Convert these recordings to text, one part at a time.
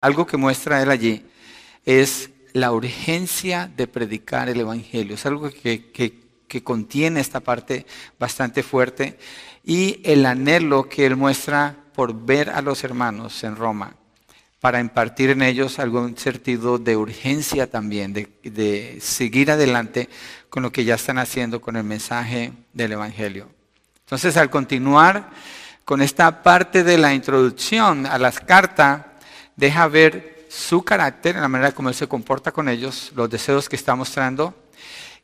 algo que muestra él allí es la urgencia de predicar el Evangelio. Es algo que, que contiene esta parte bastante fuerte y el anhelo que él muestra por ver a los hermanos en Roma para impartir en ellos algún sentido de urgencia también, de, seguir adelante con lo que ya están haciendo con el mensaje del Evangelio. Entonces, al continuar con esta parte de la introducción a las cartas, deja ver su carácter, en la manera como él se comporta con ellos, los deseos que está mostrando,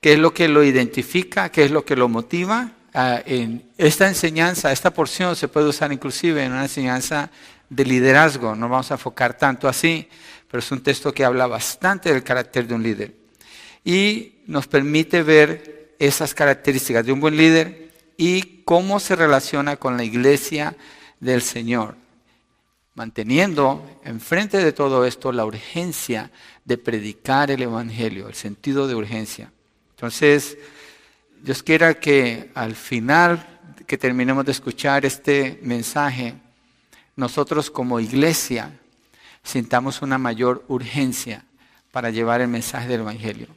qué es lo que lo identifica, qué es lo que lo motiva. Ah, en esta enseñanza, esta porción se puede usar inclusive en una enseñanza de liderazgo. No vamos a enfocar tanto así, pero es un texto que habla bastante del carácter de un líder. Y nos permite ver esas características de un buen líder y cómo se relaciona con la iglesia del Señor, manteniendo enfrente de todo esto la urgencia de predicar el Evangelio, el sentido de urgencia. Entonces, Dios quiera que al final que terminemos de escuchar este mensaje, nosotros como iglesia sintamos una mayor urgencia para llevar el mensaje del Evangelio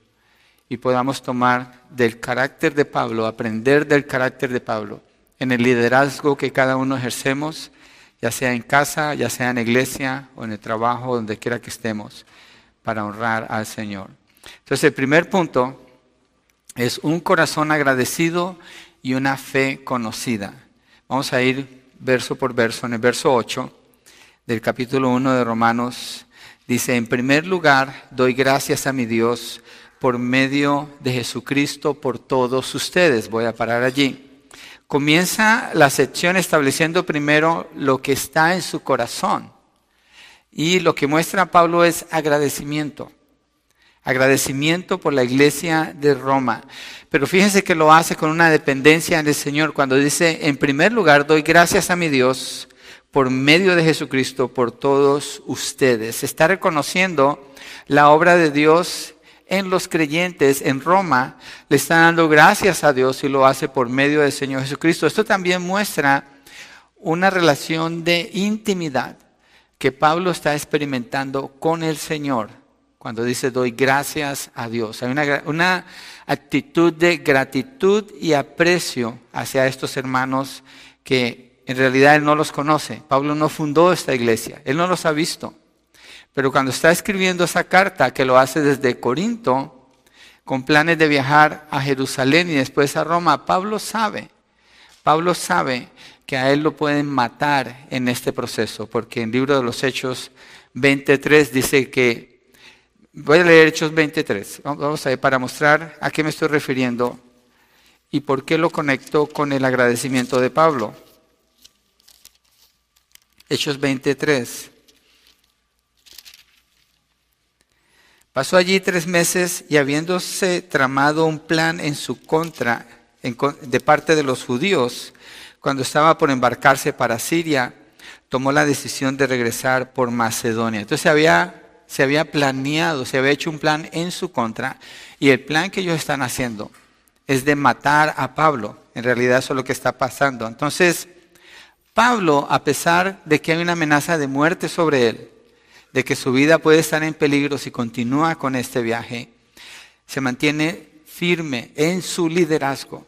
y podamos tomar del carácter de Pablo, aprender del carácter de Pablo en el liderazgo que cada uno ejercemos, ya sea en casa, ya sea en la iglesia o en el trabajo, donde quiera que estemos, para honrar al Señor. Entonces el primer punto es un corazón agradecido y una fe conocida. Vamos a ir verso por verso, en el verso 8 del capítulo 1 de Romanos, dice, en primer lugar, doy gracias a mi Dios por medio de Jesucristo por todos ustedes. Voy a parar allí. Comienza la sección estableciendo primero lo que está en su corazón. Y lo que muestra Pablo es agradecimiento. Agradecimiento por la iglesia de Roma. Pero fíjense que lo hace con una dependencia del Señor cuando dice, en primer lugar, doy gracias a mi Dios por medio de Jesucristo por todos ustedes. Está reconociendo la obra de Dios en los creyentes en Roma, le está dando gracias a Dios y lo hace por medio del Señor Jesucristo. Esto también muestra una relación de intimidad que Pablo está experimentando con el Señor cuando dice doy gracias a Dios. Hay una, una, actitud de gratitud y aprecio hacia estos hermanos que en realidad él no los conoce. Pablo no fundó esta iglesia, él no los ha visto. Pero cuando está escribiendo esa carta, que lo hace desde Corinto, con planes de viajar a Jerusalén y después a Roma, Pablo sabe, Pablo sabe que a él lo pueden matar en este proceso, porque en el libro de los Hechos 23 dice que Voy a leer Hechos 23. Vamos a ver para mostrar a qué me estoy refiriendo y por qué lo conecto con el agradecimiento de Pablo. Hechos 23. Pasó allí tres meses y habiéndose tramado un plan en su contra de parte de los judíos, cuando estaba por embarcarse para Siria, tomó la decisión de regresar por Macedonia. Entonces se había planeado, se había hecho un plan en su contra y el plan que ellos están haciendo es de matar a Pablo. En realidad eso es lo que está pasando. Entonces, Pablo, a pesar de que hay una amenaza de muerte sobre él, de que su vida puede estar en peligro si continúa con este viaje, se mantiene firme en su liderazgo.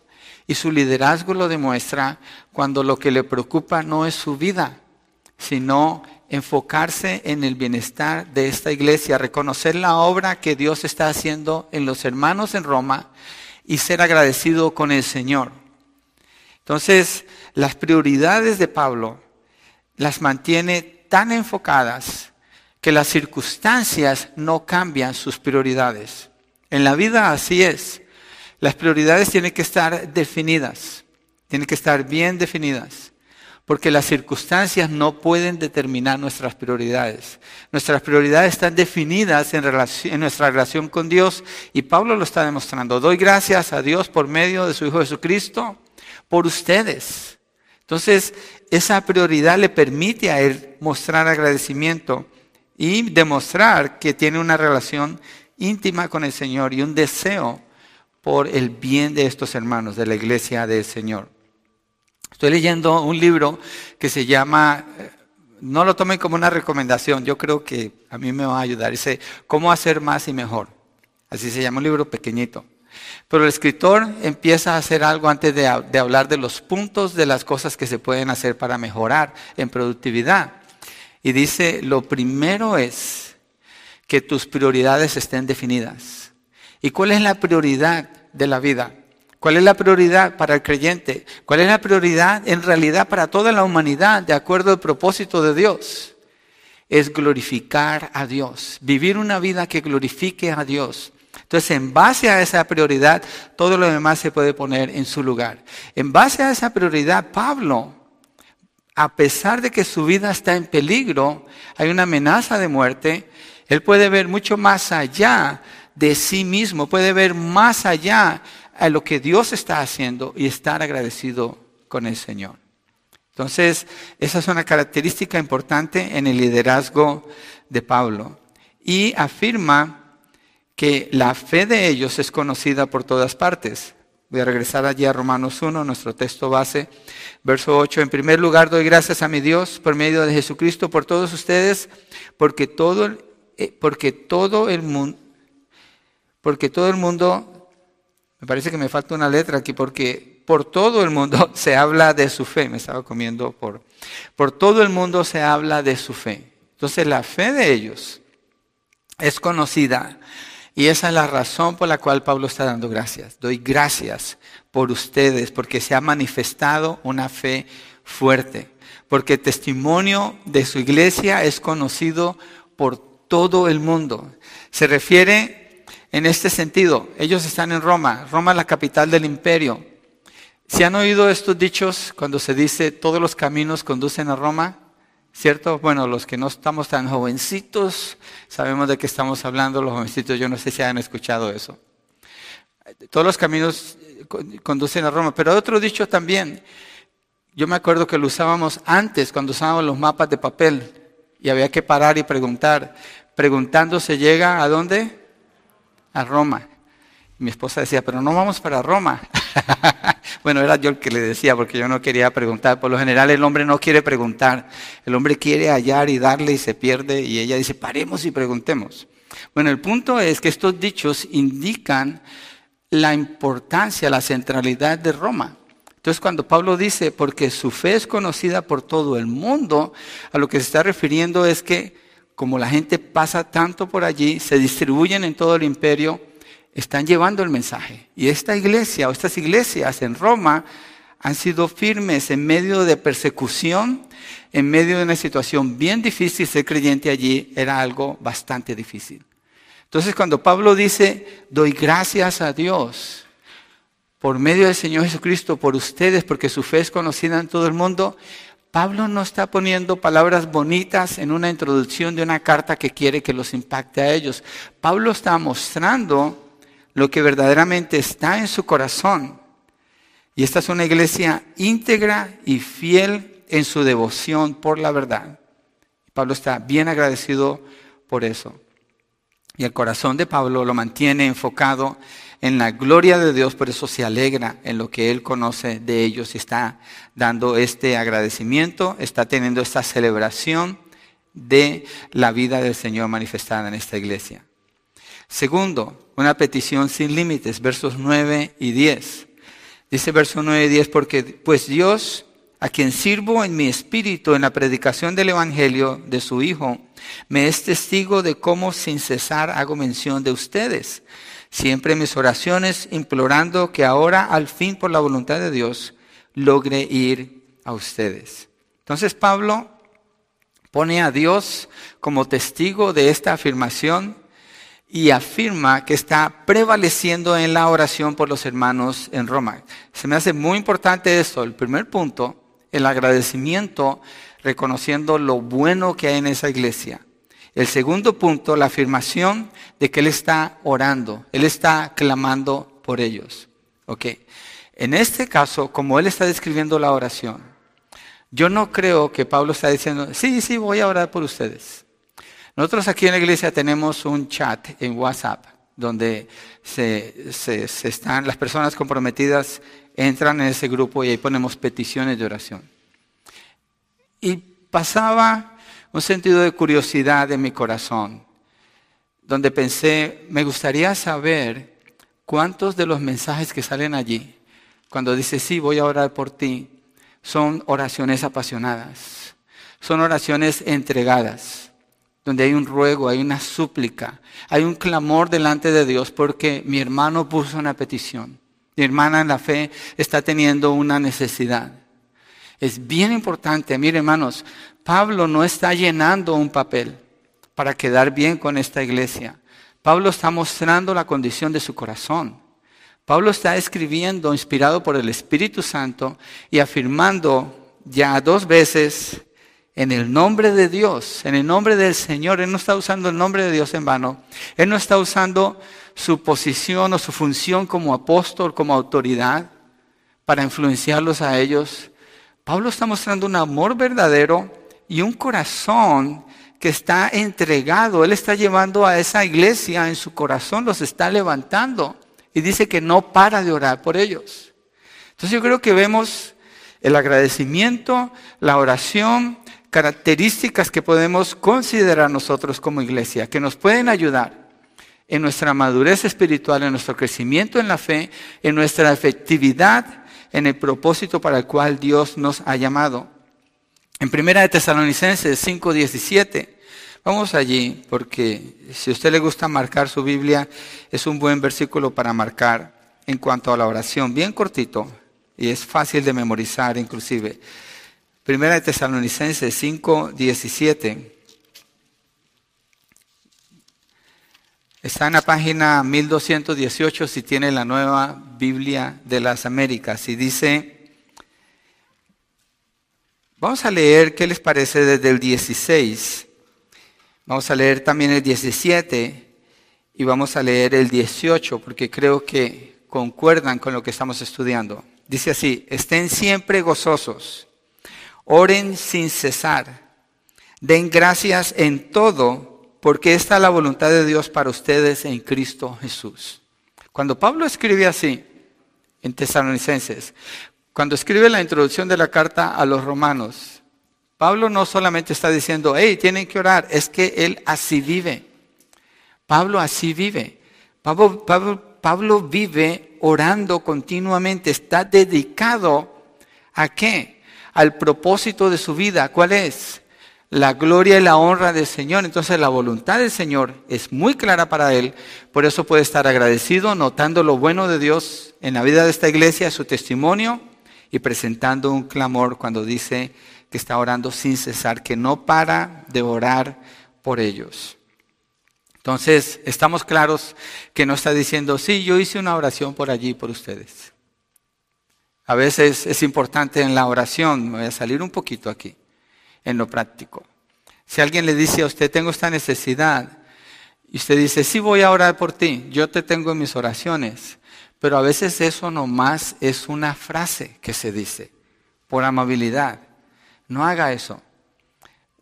Y su liderazgo lo demuestra cuando lo que le preocupa no es su vida, sino enfocarse en el bienestar de esta iglesia, reconocer la obra que Dios está haciendo en los hermanos en Roma y ser agradecido con el Señor. Entonces, las prioridades de Pablo las mantiene tan enfocadas que las circunstancias no cambian sus prioridades. En la vida así es. Las prioridades tienen que estar definidas, tienen que estar bien definidas porque las circunstancias no pueden determinar nuestras prioridades. Nuestras prioridades están definidas en, nuestra relación con Dios y Pablo lo está demostrando. Doy gracias a Dios por medio de su Hijo Jesucristo, por ustedes. Entonces, esa prioridad le permite a él mostrar agradecimiento y demostrar que tiene una relación íntima con el Señor y un deseo por el bien de estos hermanos de la iglesia del Señor. Estoy leyendo un libro que se llama no lo tomen como una recomendación, yo creo que a mí me va a ayudar. Dice, ¿cómo hacer más y mejor? Así se llama un libro pequeñito. Pero el escritor empieza a hacer algo antes de, de, hablar de los puntos de las cosas que se pueden hacer para mejorar en productividad. Y dice, lo primero es que tus prioridades estén definidas. ¿Y cuál es la prioridad de la vida? ¿Cuál es la prioridad para el creyente? ¿Cuál es la prioridad en realidad para toda la humanidad de acuerdo al propósito de Dios? Es glorificar a Dios, vivir una vida que glorifique a Dios. Entonces, en base a esa prioridad, todo lo demás se puede poner en su lugar. En base a esa prioridad, Pablo, a pesar de que su vida está en peligro, hay una amenaza de muerte, él puede ver mucho más allá de sí mismo, puede ver más allá a lo que Dios está haciendo y estar agradecido con el Señor. Entonces, esa es una característica importante en el liderazgo de Pablo. Y afirma que la fe de ellos es conocida por todas partes. Voy a regresar allí a Romanos 1, nuestro texto base, verso 8. En primer lugar, doy gracias a mi Dios por medio de Jesucristo por todos ustedes, porque todo, eh, porque todo el mundo, porque todo el mundo me parece que me falta una letra aquí porque por todo el mundo se habla de su fe. Me estaba comiendo por... Por todo el mundo se habla de su fe. Entonces la fe de ellos es conocida y esa es la razón por la cual Pablo está dando gracias. Doy gracias por ustedes porque se ha manifestado una fe fuerte. Porque el testimonio de su iglesia es conocido por todo el mundo. Se refiere en este sentido. Ellos están en Roma, Roma es la capital del imperio. ¿Se han oído estos dichos cuando se dice todos los caminos conducen a Roma? ¿Cierto? Bueno, los que no estamos tan jovencitos sabemos de qué estamos hablando, los jovencitos yo no sé si han escuchado eso. Todos los caminos conducen a Roma, pero otro dicho también. Yo me acuerdo que lo usábamos antes, cuando usábamos los mapas de papel, y había que parar y preguntar. Preguntando se llega a dónde? a Roma. Mi esposa decía, pero no vamos para Roma. bueno, era yo el que le decía porque yo no quería preguntar. Por lo general el hombre no quiere preguntar. El hombre quiere hallar y darle y se pierde. Y ella dice, paremos y preguntemos. Bueno, el punto es que estos dichos indican la importancia, la centralidad de Roma. Entonces cuando Pablo dice, porque su fe es conocida por todo el mundo, a lo que se está refiriendo es que como la gente pasa tanto por allí, se distribuyen en todo el imperio, están llevando el mensaje. Y esta iglesia o estas iglesias en Roma han sido firmes en medio de persecución, en medio de una situación bien difícil. Ser creyente allí era algo bastante difícil. Entonces cuando Pablo dice, doy gracias a Dios por medio del Señor Jesucristo, por ustedes, porque su fe es conocida en todo el mundo, Pablo no está poniendo palabras bonitas en una introducción de una carta que quiere que los impacte a ellos. Pablo está mostrando lo que verdaderamente está en su corazón. Y esta es una iglesia íntegra y fiel en su devoción por la verdad. Pablo está bien agradecido por eso. Y el corazón de Pablo lo mantiene enfocado en la gloria de Dios, por eso se alegra en lo que Él conoce de ellos y está dando este agradecimiento, está teniendo esta celebración de la vida del Señor manifestada en esta iglesia. Segundo, una petición sin límites, versos 9 y 10. Dice verso 9 y 10, porque pues Dios, a quien sirvo en mi espíritu en la predicación del Evangelio de su Hijo, me es testigo de cómo sin cesar hago mención de ustedes siempre mis oraciones implorando que ahora al fin por la voluntad de Dios logre ir a ustedes. Entonces Pablo pone a Dios como testigo de esta afirmación y afirma que está prevaleciendo en la oración por los hermanos en Roma. Se me hace muy importante esto. El primer punto, el agradecimiento reconociendo lo bueno que hay en esa iglesia. El segundo punto, la afirmación de que Él está orando, Él está clamando por ellos. Ok. En este caso, como Él está describiendo la oración, yo no creo que Pablo está diciendo, sí, sí, voy a orar por ustedes. Nosotros aquí en la iglesia tenemos un chat en WhatsApp donde se, están, las personas comprometidas entran en ese grupo y ahí ponemos peticiones de oración. Y pasaba un sentido de curiosidad en mi corazón, donde pensé, me gustaría saber cuántos de los mensajes que salen allí, cuando dice, sí, voy a orar por ti, son oraciones apasionadas, son oraciones entregadas, donde hay un ruego, hay una súplica, hay un clamor delante de Dios porque mi hermano puso una petición. Mi hermana en la fe está teniendo una necesidad. Es bien importante, mire hermanos, Pablo no está llenando un papel para quedar bien con esta iglesia. Pablo está mostrando la condición de su corazón. Pablo está escribiendo inspirado por el Espíritu Santo y afirmando ya dos veces en el nombre de Dios, en el nombre del Señor. Él no está usando el nombre de Dios en vano. Él no está usando su posición o su función como apóstol, como autoridad, para influenciarlos a ellos. Pablo está mostrando un amor verdadero y un corazón que está entregado. Él está llevando a esa iglesia en su corazón, los está levantando y dice que no para de orar por ellos. Entonces yo creo que vemos el agradecimiento, la oración, características que podemos considerar nosotros como iglesia, que nos pueden ayudar en nuestra madurez espiritual, en nuestro crecimiento en la fe, en nuestra efectividad, en el propósito para el cual Dios nos ha llamado. En Primera de Tesalonicenses 5:17 Vamos allí, porque si a usted le gusta marcar su Biblia, es un buen versículo para marcar en cuanto a la oración, bien cortito, y es fácil de memorizar inclusive. Primera de Tesalonicenses 5, 17. Está en la página 1218 si tiene la nueva Biblia de las Américas y dice, vamos a leer qué les parece desde el 16 Vamos a leer también el 17 y vamos a leer el 18 porque creo que concuerdan con lo que estamos estudiando. Dice así, estén siempre gozosos, oren sin cesar, den gracias en todo porque esta es la voluntad de Dios para ustedes en Cristo Jesús. Cuando Pablo escribe así en Tesalonicenses, cuando escribe la introducción de la carta a los romanos, Pablo no solamente está diciendo, hey, tienen que orar, es que él así vive. Pablo así vive. Pablo, Pablo, vive orando continuamente, está dedicado a qué? Al propósito de su vida. ¿Cuál es? La gloria y la honra del Señor. Entonces la voluntad del Señor es muy clara para él. Por eso puede estar agradecido, notando lo bueno de Dios en la vida de esta iglesia, su testimonio y presentando un clamor cuando dice, que está orando sin cesar, que no para de orar por ellos. Entonces, estamos claros que no está diciendo, sí, yo hice una oración por allí, por ustedes. A veces es importante en la oración, me voy a salir un poquito aquí, en lo práctico. Si alguien le dice a usted, tengo esta necesidad, y usted dice, sí voy a orar por ti, yo te tengo en mis oraciones, pero a veces eso nomás es una frase que se dice, por amabilidad. No haga eso.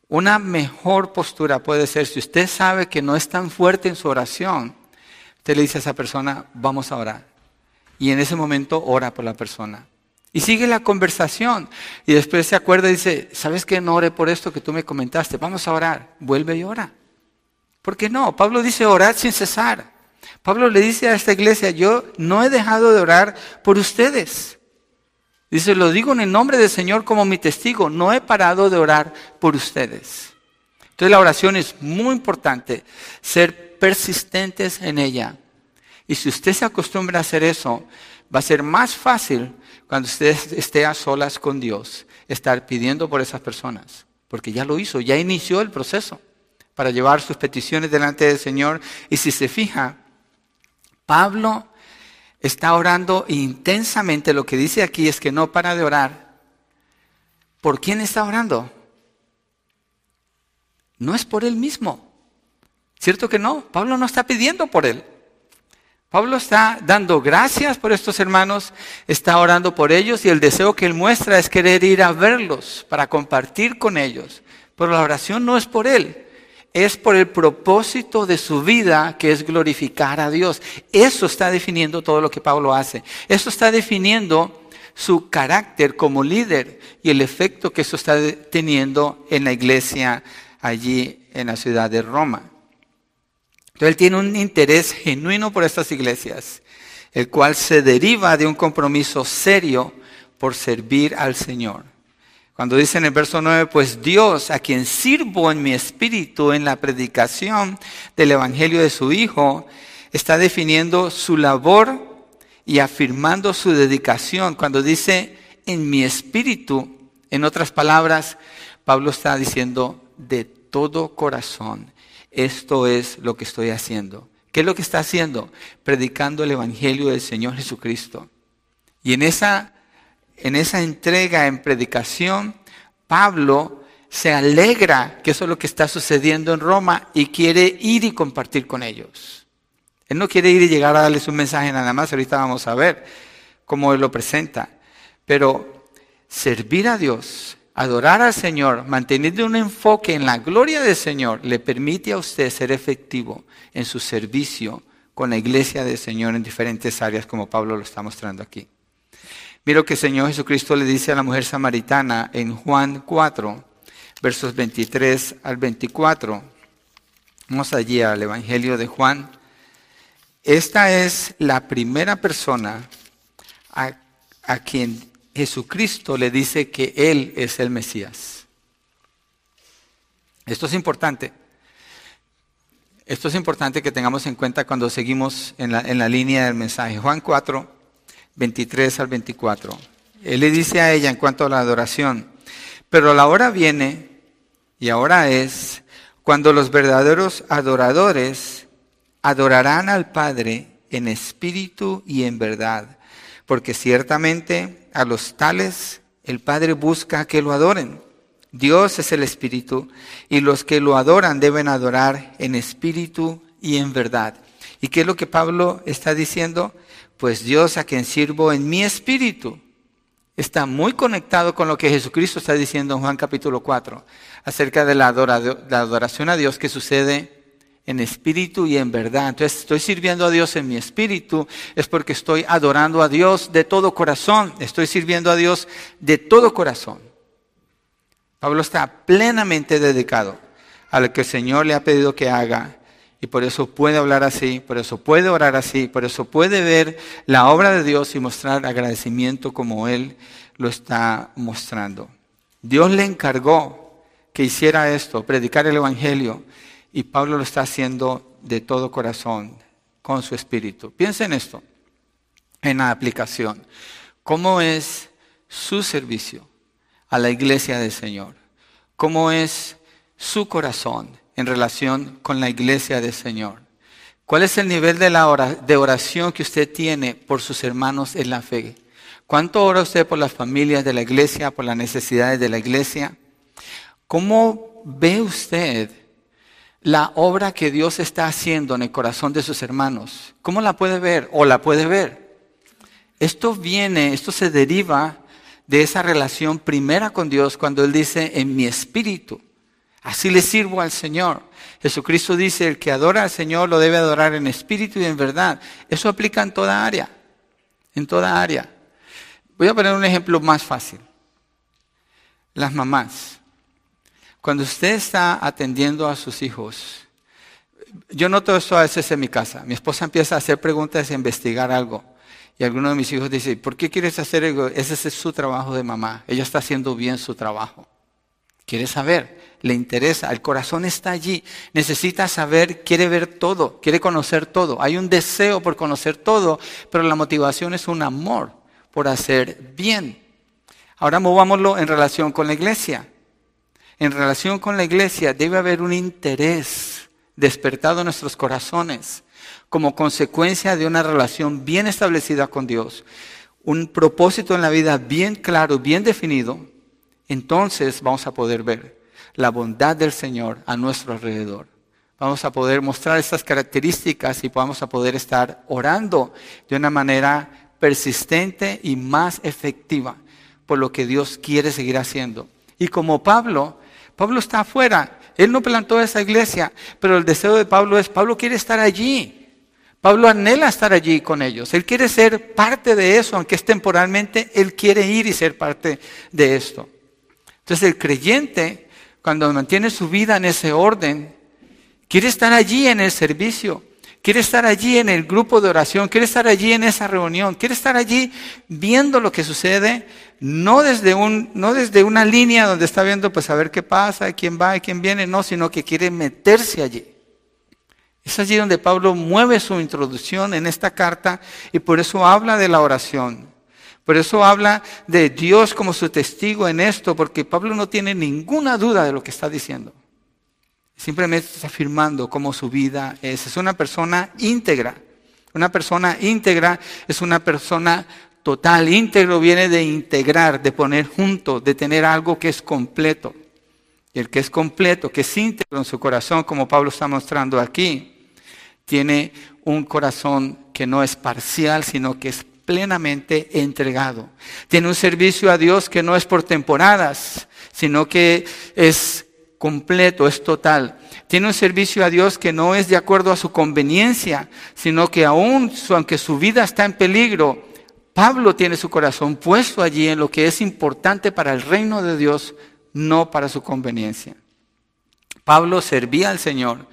Una mejor postura puede ser, si usted sabe que no es tan fuerte en su oración, usted le dice a esa persona, vamos a orar. Y en ese momento ora por la persona. Y sigue la conversación. Y después se acuerda y dice, ¿sabes qué? No ore por esto que tú me comentaste. Vamos a orar. Vuelve y ora. ¿Por qué no? Pablo dice orar sin cesar. Pablo le dice a esta iglesia, yo no he dejado de orar por ustedes. Dice, lo digo en el nombre del Señor como mi testigo, no he parado de orar por ustedes. Entonces la oración es muy importante, ser persistentes en ella. Y si usted se acostumbra a hacer eso, va a ser más fácil cuando usted esté a solas con Dios, estar pidiendo por esas personas, porque ya lo hizo, ya inició el proceso para llevar sus peticiones delante del Señor. Y si se fija, Pablo está orando intensamente. Lo que dice aquí es que no para de orar. ¿Por quién está orando? No es por él mismo. ¿Cierto que no? Pablo no está pidiendo por él. Pablo está dando gracias por estos hermanos, está orando por ellos y el deseo que él muestra es querer ir a verlos para compartir con ellos. Pero la oración no es por él, es por el propósito de su vida, que es glorificar a Dios. Eso está definiendo todo lo que Pablo hace. Eso está definiendo su carácter como líder y el efecto que eso está teniendo en la iglesia allí en la ciudad de Roma. Entonces él tiene un interés genuino por estas iglesias, el cual se deriva de un compromiso serio por servir al Señor. Cuando dice en el verso 9, pues Dios, a quien sirvo en mi espíritu en la predicación del Evangelio de su Hijo, está definiendo su labor y afirmando su dedicación. Cuando dice en mi espíritu, en otras palabras, Pablo está diciendo de todo corazón, esto es lo que estoy haciendo. ¿Qué es lo que está haciendo? Predicando el Evangelio del Señor Jesucristo. Y en esa en esa entrega en predicación, Pablo se alegra que eso es lo que está sucediendo en Roma y quiere ir y compartir con ellos. Él no quiere ir y llegar a darles un mensaje nada más, ahorita vamos a ver cómo él lo presenta. Pero servir a Dios, adorar al Señor, manteniendo un enfoque en la gloria del Señor, le permite a usted ser efectivo en su servicio con la iglesia del Señor en diferentes áreas, como Pablo lo está mostrando aquí. Mira que el Señor Jesucristo le dice a la mujer samaritana en Juan 4, versos 23 al 24. Vamos allí al Evangelio de Juan. Esta es la primera persona a, a quien Jesucristo le dice que Él es el Mesías. Esto es importante. Esto es importante que tengamos en cuenta cuando seguimos en la, en la línea del mensaje. Juan 4, 23 al 24. Él le dice a ella en cuanto a la adoración, pero la hora viene, y ahora es, cuando los verdaderos adoradores adorarán al Padre en espíritu y en verdad, porque ciertamente a los tales el Padre busca que lo adoren. Dios es el espíritu, y los que lo adoran deben adorar en espíritu y en verdad. ¿Y qué es lo que Pablo está diciendo? pues Dios a quien sirvo en mi espíritu está muy conectado con lo que Jesucristo está diciendo en Juan capítulo 4 acerca de la, adoración a Dios que sucede en espíritu y en verdad. Entonces estoy sirviendo a Dios en mi espíritu, es porque estoy adorando a Dios de todo corazón, estoy sirviendo a Dios de todo corazón. Pablo está plenamente dedicado a lo que el Señor le ha pedido que haga y por eso puede hablar así, por eso puede orar así, por eso puede ver la obra de Dios y mostrar agradecimiento como Él lo está mostrando. Dios le encargó que hiciera esto, predicar el Evangelio, y Pablo lo está haciendo de todo corazón, con su espíritu. Piensa en esto, en la aplicación. ¿Cómo es su servicio a la iglesia del Señor? ¿Cómo es su corazón? en relación con la iglesia del Señor? ¿Cuál es el nivel de, oración que usted tiene por sus hermanos en la fe? ¿Cuánto ora usted por las familias de la iglesia, por las necesidades de la iglesia? ¿Cómo ve usted la obra que Dios está haciendo en el corazón de sus hermanos? ¿Cómo la puede ver o la puede ver? Esto viene, esto se deriva de esa relación primera con Dios cuando Él dice en mi espíritu. Así le sirvo al Señor. Jesucristo dice, el que adora al Señor lo debe adorar en espíritu y en verdad. Eso aplica en toda área, en toda área. Voy a poner un ejemplo más fácil. Las mamás. Cuando usted está atendiendo a sus hijos, yo noto esto a veces en mi casa. Mi esposa empieza a hacer preguntas a investigar algo. Y alguno de mis hijos dice, ¿por qué quieres hacer algo? Ese es su trabajo de mamá. Ella está haciendo bien su trabajo. Quiere saber le interesa, el corazón está allí, necesita saber, quiere ver todo, quiere conocer todo. Hay un deseo por conocer todo, pero la motivación es un amor por hacer bien. Ahora movámoslo en relación con la iglesia. En relación con la iglesia debe haber un interés despertado en nuestros corazones como consecuencia de una relación bien establecida con Dios, un propósito en la vida bien claro, bien definido, entonces vamos a poder ver la bondad del Señor a nuestro alrededor. Vamos a poder mostrar estas características y vamos a poder estar orando de una manera persistente y más efectiva por lo que Dios quiere seguir haciendo. Y como Pablo, Pablo está afuera, él no plantó esa iglesia, pero el deseo de Pablo es, Pablo quiere estar allí. Pablo anhela estar allí con ellos. Él quiere ser parte de eso, aunque es temporalmente, él quiere ir y ser parte de esto. Entonces el creyente cuando mantiene su vida en ese orden, quiere estar allí en el servicio, quiere estar allí en el grupo de oración, quiere estar allí en esa reunión, quiere estar allí viendo lo que sucede, no desde, un, no desde una línea donde está viendo pues a ver qué pasa, quién va, quién viene, no, sino que quiere meterse allí. Es allí donde Pablo mueve su introducción en esta carta y por eso habla de la oración. Por eso habla de Dios como su testigo en esto, porque Pablo no tiene ninguna duda de lo que está diciendo. Simplemente está afirmando cómo su vida es. Es una persona íntegra. Una persona íntegra es una persona total. Íntegro viene de integrar, de poner junto, de tener algo que es completo. Y el que es completo, que es íntegro en su corazón, como Pablo está mostrando aquí, tiene un corazón que no es parcial, sino que es plenamente entregado. Tiene un servicio a Dios que no es por temporadas, sino que es completo, es total. Tiene un servicio a Dios que no es de acuerdo a su conveniencia, sino que aún, aunque su vida está en peligro, Pablo tiene su corazón puesto allí en lo que es importante para el reino de Dios, no para su conveniencia. Pablo servía al Señor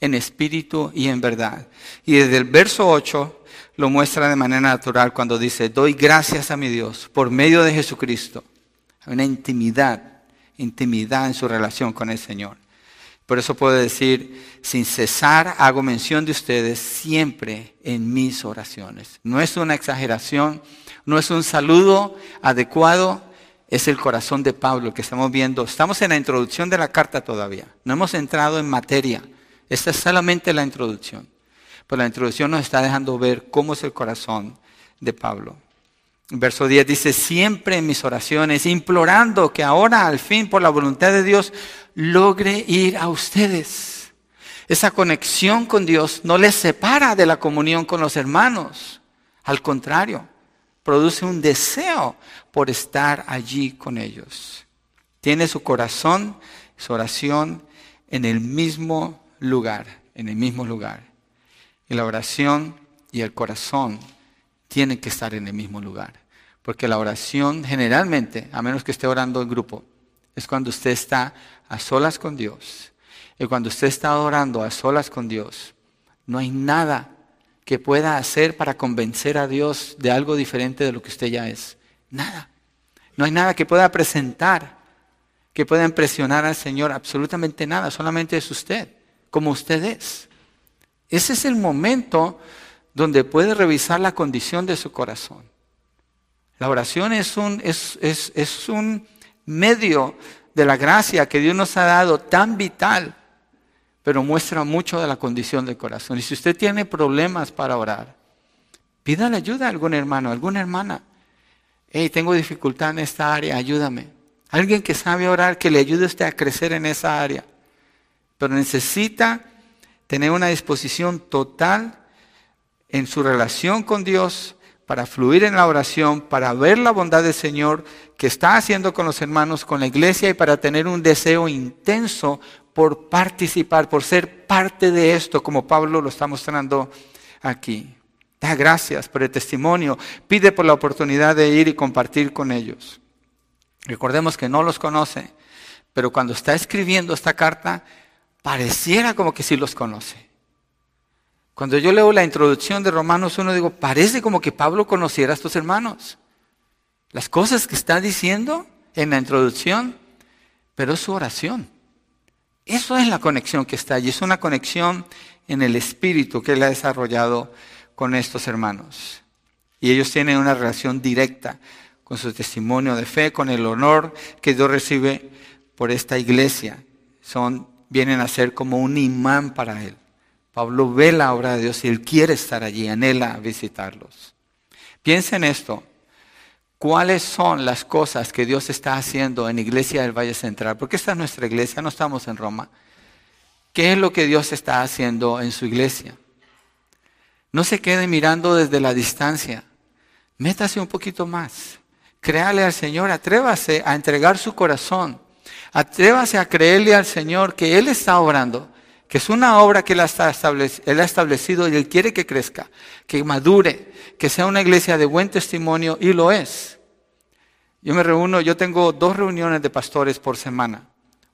en espíritu y en verdad. Y desde el verso 8 lo muestra de manera natural cuando dice, doy gracias a mi Dios por medio de Jesucristo. Hay una intimidad, intimidad en su relación con el Señor. Por eso puedo decir, sin cesar hago mención de ustedes siempre en mis oraciones. No es una exageración, no es un saludo adecuado, es el corazón de Pablo que estamos viendo. Estamos en la introducción de la carta todavía. No hemos entrado en materia. Esta es solamente la introducción. Pero la introducción nos está dejando ver cómo es el corazón de Pablo. Verso 10 dice, siempre en mis oraciones, implorando que ahora al fin por la voluntad de Dios logre ir a ustedes. Esa conexión con Dios no les separa de la comunión con los hermanos. Al contrario, produce un deseo por estar allí con ellos. Tiene su corazón, su oración en el mismo lugar, en el mismo lugar. Y la oración y el corazón tienen que estar en el mismo lugar. Porque la oración generalmente, a menos que esté orando en grupo, es cuando usted está a solas con Dios. Y cuando usted está orando a solas con Dios, no hay nada que pueda hacer para convencer a Dios de algo diferente de lo que usted ya es. Nada. No hay nada que pueda presentar, que pueda impresionar al Señor, absolutamente nada, solamente es usted, como usted es. Ese es el momento donde puede revisar la condición de su corazón. La oración es un, es, es un medio de la gracia que Dios nos ha dado tan vital pero muestra mucho de la condición del corazón. Y si usted tiene problemas para orar, pídale ayuda a algún hermano, a alguna hermana. Hey, tengo dificultad en esta área, ayúdame. Alguien que sabe orar, que le ayude a usted a crecer en esa área. Pero necesita tener una disposición total en su relación con Dios para fluir en la oración, para ver la bondad del Señor que está haciendo con los hermanos, con la iglesia y para tener un deseo intenso por participar, por ser parte de esto, como Pablo lo está mostrando aquí. Da gracias por el testimonio, pide por la oportunidad de ir y compartir con ellos. Recordemos que no los conoce, pero cuando está escribiendo esta carta, pareciera como que sí los conoce. Cuando yo leo la introducción de Romanos 1, digo, parece como que Pablo conociera a estos hermanos. Las cosas que está diciendo en la introducción, pero es su oración. Eso es la conexión que está allí, es una conexión en el espíritu que él ha desarrollado con estos hermanos. Y ellos tienen una relación directa con su testimonio de fe, con el honor que Dios recibe por esta iglesia. Son, vienen a ser como un imán para él. Pablo ve la obra de Dios y él quiere estar allí, anhela visitarlos. Piensa en esto cuáles son las cosas que Dios está haciendo en Iglesia del Valle Central, porque esta es nuestra iglesia, no estamos en Roma. ¿Qué es lo que Dios está haciendo en su iglesia? No se quede mirando desde la distancia. Métase un poquito más. Créale al Señor, atrévase a entregar su corazón. Atrévase a creerle al Señor que Él está obrando, que es una obra que Él, ha establecido y Él quiere que crezca, que madure, que sea una iglesia de buen testimonio y lo es. Yo me reúno, yo tengo dos reuniones de pastores por semana.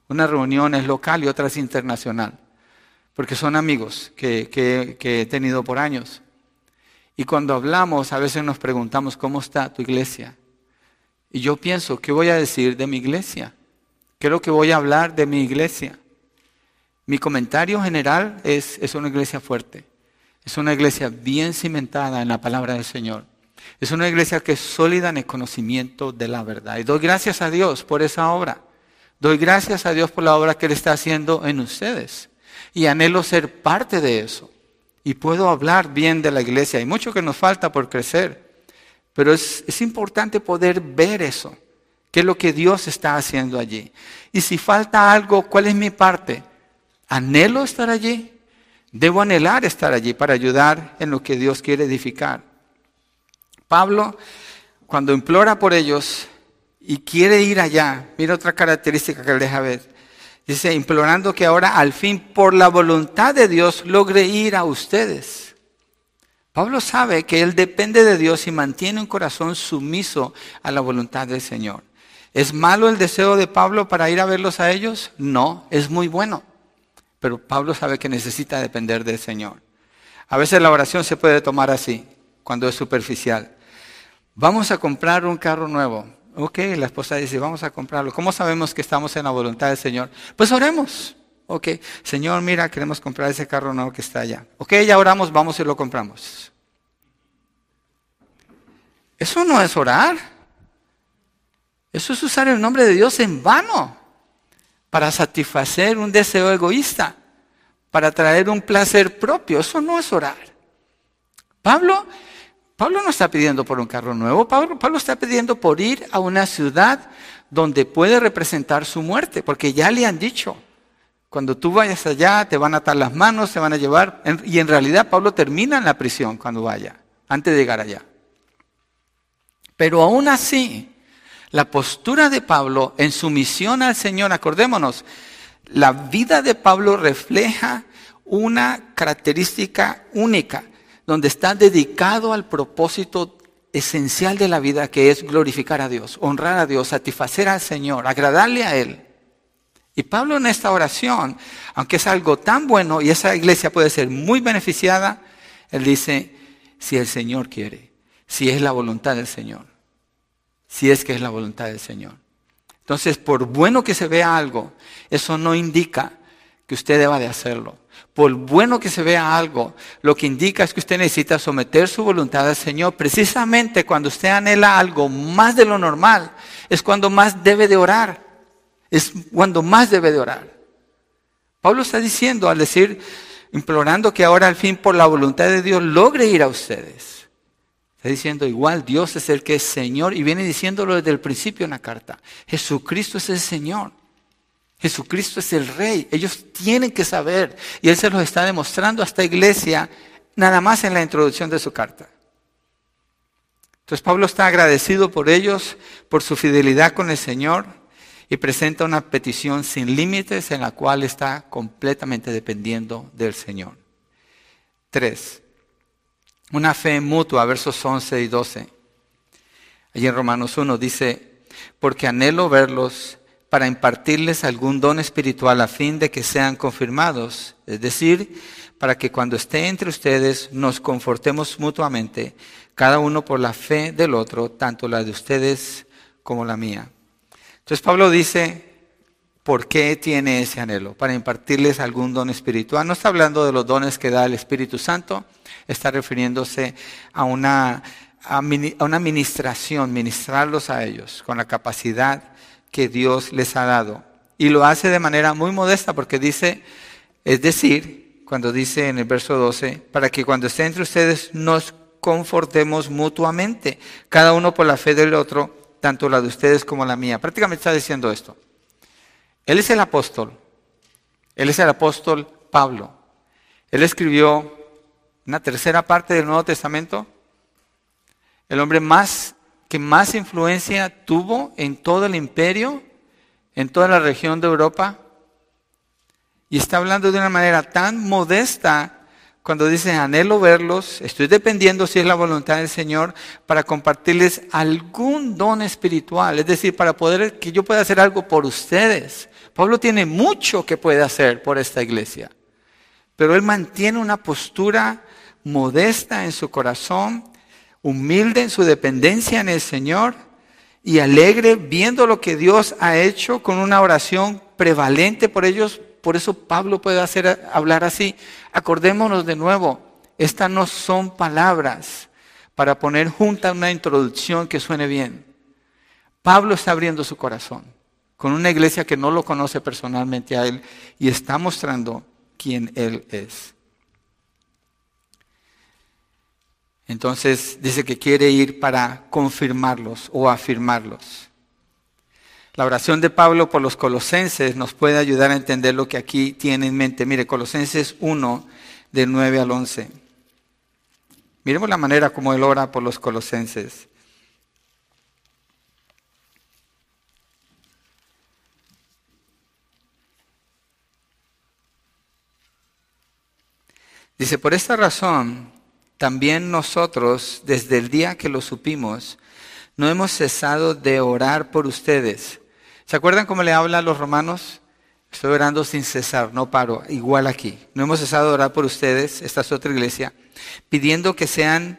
Una reunión es local y otra es internacional, porque son amigos que, que he tenido por años. Y cuando hablamos, a veces nos preguntamos, ¿cómo está tu iglesia? Y yo pienso, ¿qué voy a decir de mi iglesia? ¿Qué es lo que voy a hablar de mi iglesia? Mi comentario general es, es una iglesia fuerte. Es una iglesia bien cimentada en la palabra del Señor. Es una iglesia que es sólida en el conocimiento de la verdad. Y doy gracias a Dios por esa obra. Doy gracias a Dios por la obra que Él está haciendo en ustedes. Y anhelo ser parte de eso. Y puedo hablar bien de la iglesia. Hay mucho que nos falta por crecer. Pero es, es importante poder ver eso. ¿Qué es lo que Dios está haciendo allí? Y si falta algo, ¿cuál es mi parte? ¿Anhelo estar allí? Debo anhelar estar allí para ayudar en lo que Dios quiere edificar. Pablo, cuando implora por ellos y quiere ir allá, mira otra característica que le deja ver. Dice, implorando que ahora al fin por la voluntad de Dios logre ir a ustedes. Pablo sabe que él depende de Dios y mantiene un corazón sumiso a la voluntad del Señor. ¿Es malo el deseo de Pablo para ir a verlos a ellos? No, es muy bueno. Pero Pablo sabe que necesita depender del Señor. A veces la oración se puede tomar así, cuando es superficial. Vamos a comprar un carro nuevo. Ok, la esposa dice, vamos a comprarlo. ¿Cómo sabemos que estamos en la voluntad del Señor? Pues oremos. Ok, Señor, mira, queremos comprar ese carro nuevo que está allá. Ok, ya oramos, vamos y lo compramos. Eso no es orar. Eso es usar el nombre de Dios en vano para satisfacer un deseo egoísta, para traer un placer propio. Eso no es orar. Pablo, Pablo no está pidiendo por un carro nuevo, Pablo, Pablo está pidiendo por ir a una ciudad donde puede representar su muerte, porque ya le han dicho, cuando tú vayas allá, te van a atar las manos, te van a llevar. Y en realidad Pablo termina en la prisión cuando vaya, antes de llegar allá. Pero aún así, la postura de Pablo en su misión al Señor, acordémonos, la vida de Pablo refleja una característica única, donde está dedicado al propósito esencial de la vida, que es glorificar a Dios, honrar a Dios, satisfacer al Señor, agradarle a Él. Y Pablo en esta oración, aunque es algo tan bueno y esa iglesia puede ser muy beneficiada, él dice, si el Señor quiere, si es la voluntad del Señor, si es que es la voluntad del Señor. Entonces, por bueno que se vea algo, eso no indica que usted deba de hacerlo. Por bueno que se vea algo, lo que indica es que usted necesita someter su voluntad al Señor. Precisamente cuando usted anhela algo más de lo normal, es cuando más debe de orar es cuando más debe de orar. Pablo está diciendo al decir, implorando que ahora al fin por la voluntad de Dios logre ir a ustedes. Está diciendo igual, Dios es el que es Señor y viene diciéndolo desde el principio en la carta. Jesucristo es el Señor. Jesucristo es el Rey. Ellos tienen que saber y Él se los está demostrando a esta iglesia nada más en la introducción de su carta. Entonces Pablo está agradecido por ellos, por su fidelidad con el Señor y presenta una petición sin límites en la cual está completamente dependiendo del Señor. Tres, una fe mutua, versos 11 y 12. Allí en Romanos 1 dice, porque anhelo verlos para impartirles algún don espiritual a fin de que sean confirmados, es decir, para que cuando esté entre ustedes nos confortemos mutuamente, cada uno por la fe del otro, tanto la de ustedes como la mía. Entonces Pablo dice, ¿por qué tiene ese anhelo? Para impartirles algún don espiritual. No está hablando de los dones que da el Espíritu Santo, está refiriéndose a una, a una ministración, ministrarlos a ellos con la capacidad que Dios les ha dado. Y lo hace de manera muy modesta porque dice, es decir, cuando dice en el verso 12, para que cuando esté entre ustedes nos confortemos mutuamente, cada uno por la fe del otro tanto la de ustedes como la mía. Prácticamente está diciendo esto. Él es el apóstol. Él es el apóstol Pablo. Él escribió una tercera parte del Nuevo Testamento. El hombre más que más influencia tuvo en todo el imperio, en toda la región de Europa. Y está hablando de una manera tan modesta cuando dice, anhelo verlos, estoy dependiendo si es la voluntad del Señor para compartirles algún don espiritual, es decir, para poder que yo pueda hacer algo por ustedes, Pablo tiene mucho que puede hacer por esta iglesia, pero él mantiene una postura modesta en su corazón, humilde en su dependencia en el Señor y alegre viendo lo que Dios ha hecho con una oración prevalente por ellos. Por eso Pablo puede hacer, hablar así. Acordémonos de nuevo, estas no son palabras para poner junta una introducción que suene bien. Pablo está abriendo su corazón con una iglesia que no lo conoce personalmente a él y está mostrando quién él es. Entonces dice que quiere ir para confirmarlos o afirmarlos. La oración de Pablo por los colosenses nos puede ayudar a entender lo que aquí tiene en mente. Mire, Colosenses 1, del 9 al 11. Miremos la manera como él ora por los colosenses. Dice, por esta razón, también nosotros, desde el día que lo supimos, no hemos cesado de orar por ustedes. ¿Se acuerdan cómo le habla a los romanos? Estoy orando sin cesar, no paro, igual aquí. No hemos cesado de orar por ustedes, esta es otra iglesia, pidiendo que sean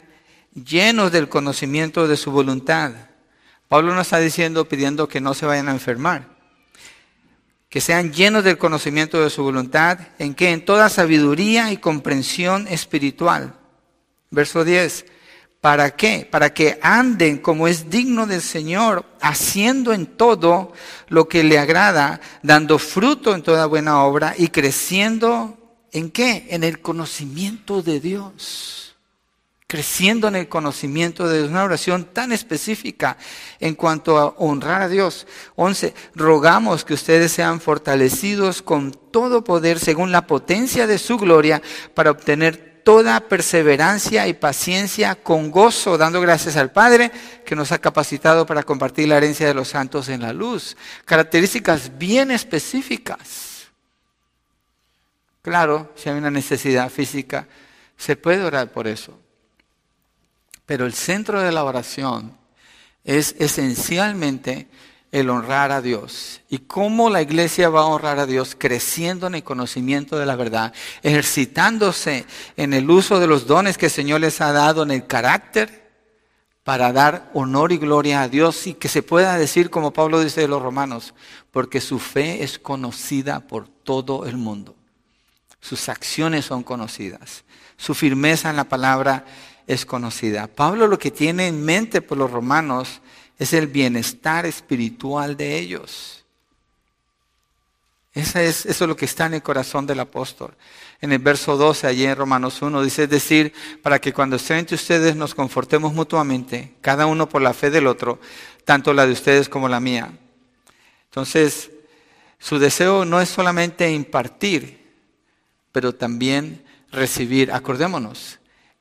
llenos del conocimiento de su voluntad. Pablo no está diciendo pidiendo que no se vayan a enfermar, que sean llenos del conocimiento de su voluntad, en que en toda sabiduría y comprensión espiritual Verso 10. ¿Para qué? Para que anden como es digno del Señor, haciendo en todo lo que le agrada, dando fruto en toda buena obra y creciendo en qué? En el conocimiento de Dios. Creciendo en el conocimiento de Dios. Una oración tan específica en cuanto a honrar a Dios. 11. Rogamos que ustedes sean fortalecidos con todo poder según la potencia de su gloria para obtener toda perseverancia y paciencia con gozo, dando gracias al Padre que nos ha capacitado para compartir la herencia de los santos en la luz. Características bien específicas. Claro, si hay una necesidad física, se puede orar por eso. Pero el centro de la oración es esencialmente el honrar a Dios. ¿Y cómo la iglesia va a honrar a Dios? Creciendo en el conocimiento de la verdad, ejercitándose en el uso de los dones que el Señor les ha dado en el carácter para dar honor y gloria a Dios y que se pueda decir como Pablo dice de los romanos, porque su fe es conocida por todo el mundo. Sus acciones son conocidas. Su firmeza en la palabra es conocida. Pablo lo que tiene en mente por los romanos es el bienestar espiritual de ellos. Eso es, eso es lo que está en el corazón del apóstol. En el verso 12, allí en Romanos 1, dice, es decir, para que cuando estén entre ustedes nos confortemos mutuamente, cada uno por la fe del otro, tanto la de ustedes como la mía. Entonces, su deseo no es solamente impartir, pero también recibir. Acordémonos,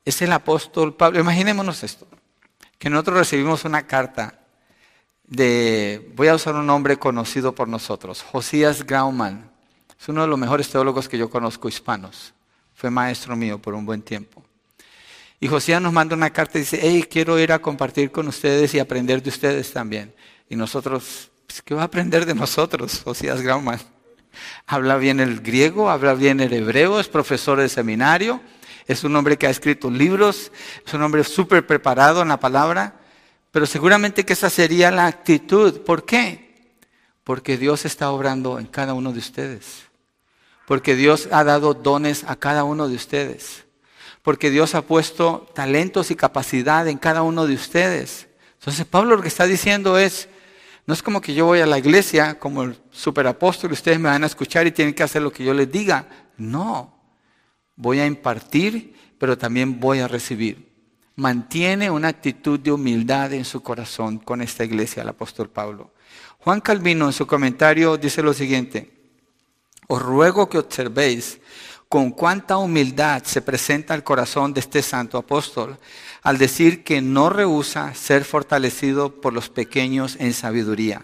es el apóstol Pablo. Imaginémonos esto, que nosotros recibimos una carta de, voy a usar un nombre conocido por nosotros, Josías Grauman. Es uno de los mejores teólogos que yo conozco hispanos. Fue maestro mío por un buen tiempo. Y Josías nos manda una carta y dice, hey, quiero ir a compartir con ustedes y aprender de ustedes también. Y nosotros, pues, ¿qué va a aprender de nosotros, Josías Grauman? Habla bien el griego, habla bien el hebreo, es profesor de seminario, es un hombre que ha escrito libros, es un hombre súper preparado en la palabra. Pero seguramente que esa sería la actitud. ¿Por qué? Porque Dios está obrando en cada uno de ustedes. Porque Dios ha dado dones a cada uno de ustedes. Porque Dios ha puesto talentos y capacidad en cada uno de ustedes. Entonces Pablo lo que está diciendo es, no es como que yo voy a la iglesia como el superapóstol y ustedes me van a escuchar y tienen que hacer lo que yo les diga. No, voy a impartir, pero también voy a recibir mantiene una actitud de humildad en su corazón con esta iglesia, el apóstol Pablo. Juan Calvino en su comentario dice lo siguiente, os ruego que observéis con cuánta humildad se presenta el corazón de este santo apóstol al decir que no rehúsa ser fortalecido por los pequeños en sabiduría.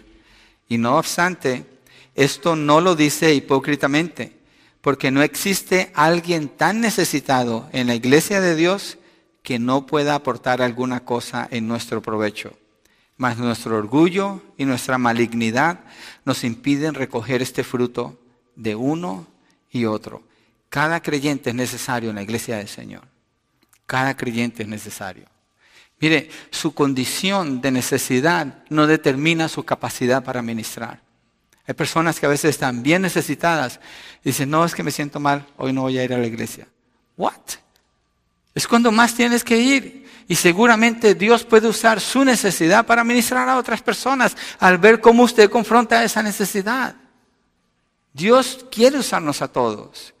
Y no obstante, esto no lo dice hipócritamente, porque no existe alguien tan necesitado en la iglesia de Dios que no pueda aportar alguna cosa en nuestro provecho. mas nuestro orgullo y nuestra malignidad nos impiden recoger este fruto de uno y otro. Cada creyente es necesario en la iglesia del Señor. Cada creyente es necesario. Mire, su condición de necesidad no determina su capacidad para ministrar. Hay personas que a veces están bien necesitadas y dicen, no, es que me siento mal, hoy no voy a ir a la iglesia. ¿What? Es cuando más tienes que ir. Y seguramente Dios puede usar su necesidad para ministrar a otras personas al ver cómo usted confronta esa necesidad. Dios quiere usarnos a todos.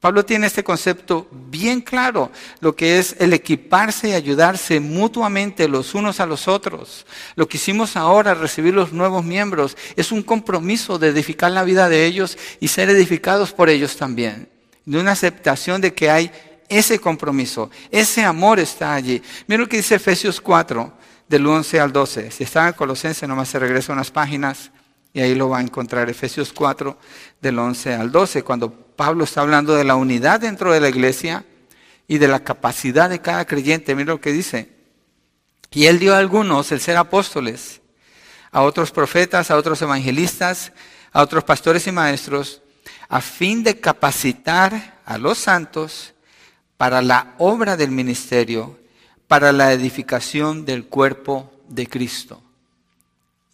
Pablo tiene este concepto bien claro, lo que es el equiparse y ayudarse mutuamente los unos a los otros. Lo que hicimos ahora, recibir los nuevos miembros, es un compromiso de edificar la vida de ellos y ser edificados por ellos también. De una aceptación de que hay ese compromiso, ese amor está allí. Mira lo que dice Efesios 4, del 11 al 12. Si está en Colosenses, nomás se regresa unas páginas y ahí lo va a encontrar. Efesios 4, del 11 al 12, cuando Pablo está hablando de la unidad dentro de la iglesia y de la capacidad de cada creyente. Mira lo que dice. Y él dio a algunos el ser apóstoles, a otros profetas, a otros evangelistas, a otros pastores y maestros, a fin de capacitar a los santos para la obra del ministerio, para la edificación del cuerpo de Cristo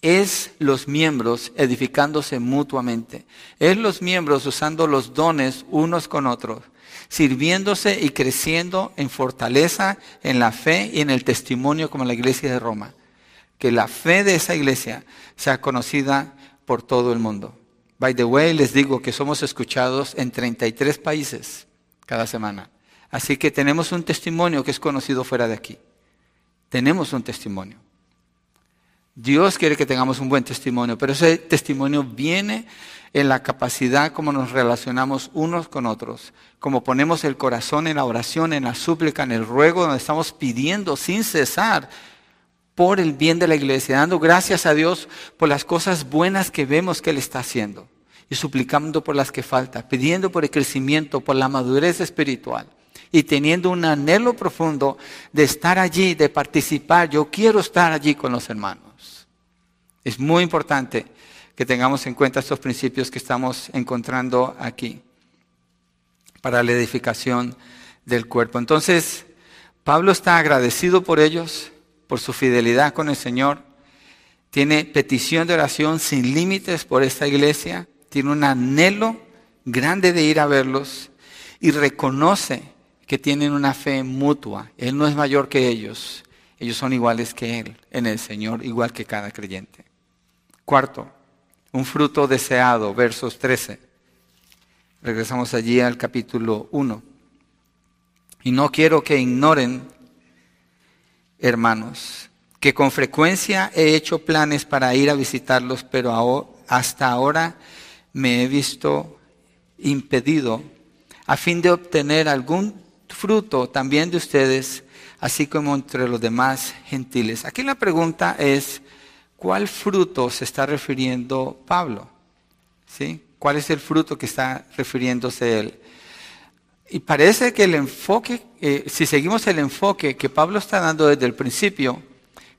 es los miembros edificándose mutuamente. Es los miembros usando los dones unos con otros, sirviéndose y creciendo en fortaleza, en la fe y en el testimonio como la iglesia de Roma. Que la fe de esa iglesia sea conocida por todo el mundo. By the way, les digo que somos escuchados en 33 países cada semana. Así que tenemos un testimonio que es conocido fuera de aquí. Tenemos un testimonio. Dios quiere que tengamos un buen testimonio, pero ese testimonio viene en la capacidad como nos relacionamos unos con otros, como ponemos el corazón en la oración, en la súplica, en el ruego, donde estamos pidiendo sin cesar por el bien de la iglesia, dando gracias a Dios por las cosas buenas que vemos que Él está haciendo y suplicando por las que faltan, pidiendo por el crecimiento, por la madurez espiritual y teniendo un anhelo profundo de estar allí, de participar. Yo quiero estar allí con los hermanos. Es muy importante que tengamos en cuenta estos principios que estamos encontrando aquí para la edificación del cuerpo. Entonces, Pablo está agradecido por ellos, por su fidelidad con el Señor. Tiene petición de oración sin límites por esta iglesia. Tiene un anhelo grande de ir a verlos y reconoce que tienen una fe mutua. Él no es mayor que ellos. Ellos son iguales que Él en el Señor, igual que cada creyente. Cuarto, un fruto deseado, versos 13. Regresamos allí al capítulo 1. Y no quiero que ignoren, hermanos, que con frecuencia he hecho planes para ir a visitarlos, pero hasta ahora me he visto impedido a fin de obtener algún fruto también de ustedes, así como entre los demás gentiles. Aquí la pregunta es, ¿cuál fruto se está refiriendo Pablo? ¿Cuál es el fruto que está refiriéndose él? Y parece que el enfoque, eh, si seguimos el enfoque que Pablo está dando desde el principio,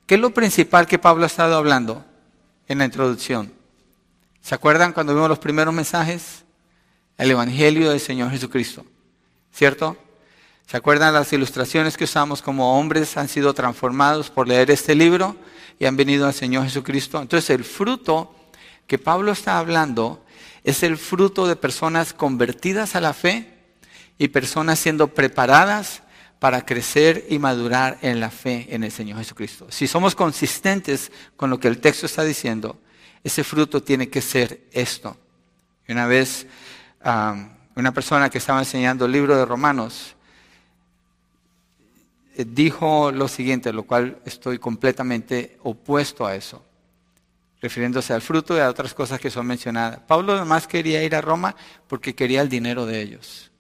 ¿qué es lo principal que Pablo ha estado hablando en la introducción? ¿Se acuerdan cuando vimos los primeros mensajes? El Evangelio del Señor Jesucristo, ¿cierto? ¿Se acuerdan las ilustraciones que usamos como hombres han sido transformados por leer este libro? Y han venido al Señor Jesucristo. Entonces el fruto que Pablo está hablando es el fruto de personas convertidas a la fe y personas siendo preparadas para crecer y madurar en la fe en el Señor Jesucristo. Si somos consistentes con lo que el texto está diciendo, ese fruto tiene que ser esto. una vez una persona que estaba enseñando el libro de Romanos dijo lo siguiente, lo cual estoy completamente opuesto a eso, refiriéndose al fruto y a otras cosas que son mencionadas. Pablo además quería ir a Roma porque quería el dinero de ellos.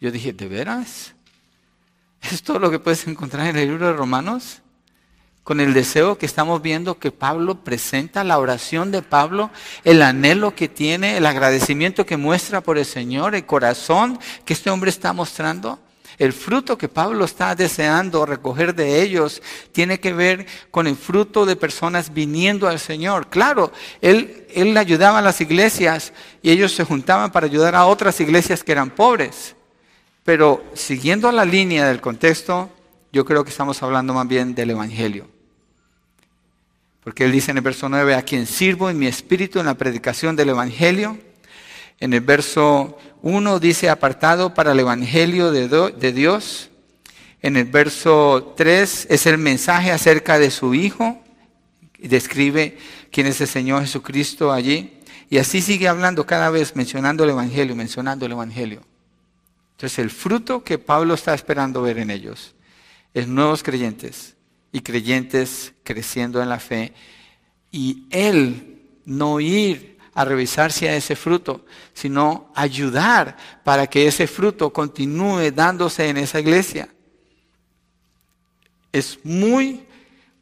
Yo dije, ¿de veras? ¿Es todo lo que puedes encontrar en el libro de Romanos? Con el deseo que estamos viendo que Pablo presenta, la oración de Pablo, el anhelo que tiene, el agradecimiento que muestra por el Señor, el corazón que este hombre está mostrando El fruto que Pablo está deseando recoger de ellos tiene que ver con el fruto de personas viniendo al Señor. Claro, él, él ayudaba a las iglesias y ellos se juntaban para ayudar a otras iglesias que eran pobres. Pero siguiendo la línea del contexto, yo creo que estamos hablando más bien del Evangelio. Porque él dice en el verso 9, a quien sirvo en mi espíritu en la predicación del Evangelio. En el verso 1 dice apartado para el Evangelio de, Dios. En el verso 3 es el mensaje acerca de su Hijo. Describe quién es el Señor Jesucristo allí. Y así sigue hablando cada vez, mencionando el Evangelio, mencionando el Evangelio. Entonces el fruto que Pablo está esperando ver en ellos es nuevos creyentes y creyentes creciendo en la fe y él no ir a revisarse a ese fruto, sino ayudar para que ese fruto continúe dándose en esa iglesia. Es muy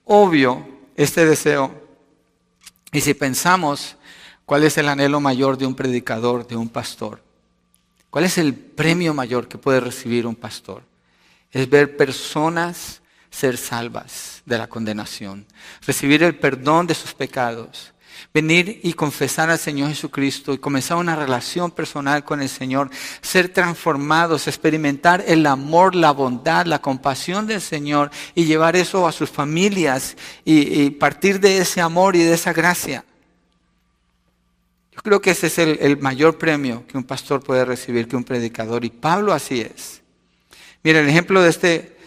obvio este deseo. Y si pensamos cuál es el anhelo mayor de un predicador, de un pastor, cuál es el premio mayor que puede recibir un pastor, es ver personas ser salvas de la condenación, recibir el perdón de sus pecados, venir y confesar al Señor Jesucristo y comenzar una relación personal con el Señor, ser transformados, experimentar el amor, la bondad, la compasión del Señor y llevar eso a sus familias y, partir de ese amor y de esa gracia. Yo creo que ese es el, el mayor premio que un pastor puede recibir, que un predicador. Y Pablo así es. Mira, el ejemplo de este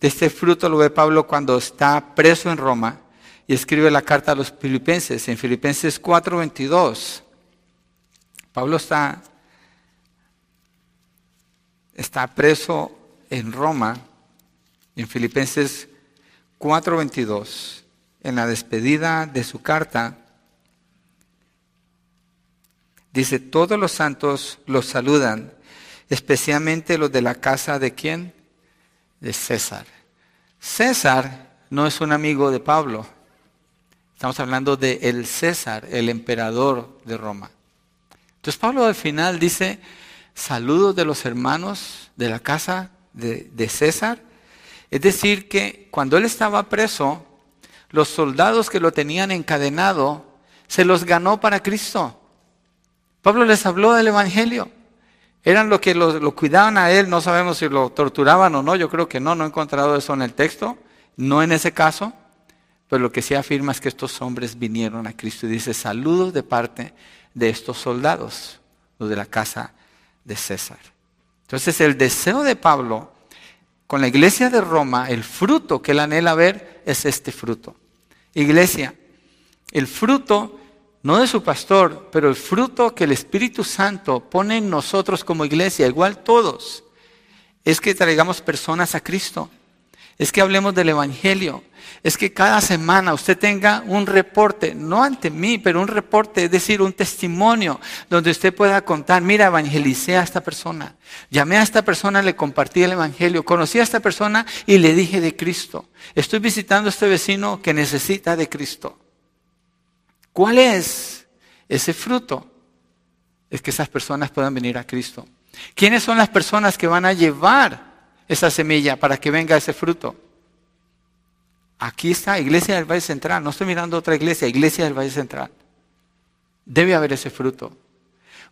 de este fruto lo ve Pablo cuando está preso en Roma y escribe la carta a los filipenses. En Filipenses 4:22, Pablo está, está preso en Roma. En Filipenses 4:22, en la despedida de su carta, dice, todos los santos los saludan, especialmente los de la casa de quién? de César. César no es un amigo de Pablo. Estamos hablando de el César, el emperador de Roma. Entonces Pablo al final dice, saludos de los hermanos de la casa de, César. Es decir, que cuando él estaba preso, los soldados que lo tenían encadenado, se los ganó para Cristo. Pablo les habló del Evangelio. ¿Eran los que lo, cuidaban a él? No sabemos si lo torturaban o no. Yo creo que no, no he encontrado eso en el texto. No en ese caso. Pero lo que sí afirma es que estos hombres vinieron a Cristo y dice saludos de parte de estos soldados, los de la casa de César. Entonces el deseo de Pablo con la iglesia de Roma, el fruto que él anhela ver es este fruto. Iglesia, el fruto no de su pastor, pero el fruto que el Espíritu Santo pone en nosotros como iglesia, igual todos, es que traigamos personas a Cristo, es que hablemos del Evangelio, es que cada semana usted tenga un reporte, no ante mí, pero un reporte, es decir, un testimonio donde usted pueda contar, mira, evangelicé a esta persona, llamé a esta persona, le compartí el Evangelio, conocí a esta persona y le dije de Cristo, estoy visitando a este vecino que necesita de Cristo. ¿Cuál es ese fruto? Es que esas personas puedan venir a Cristo. ¿Quiénes son las personas que van a llevar esa semilla para que venga ese fruto? Aquí está, Iglesia del Valle Central. No estoy mirando otra iglesia, Iglesia del Valle Central. Debe haber ese fruto.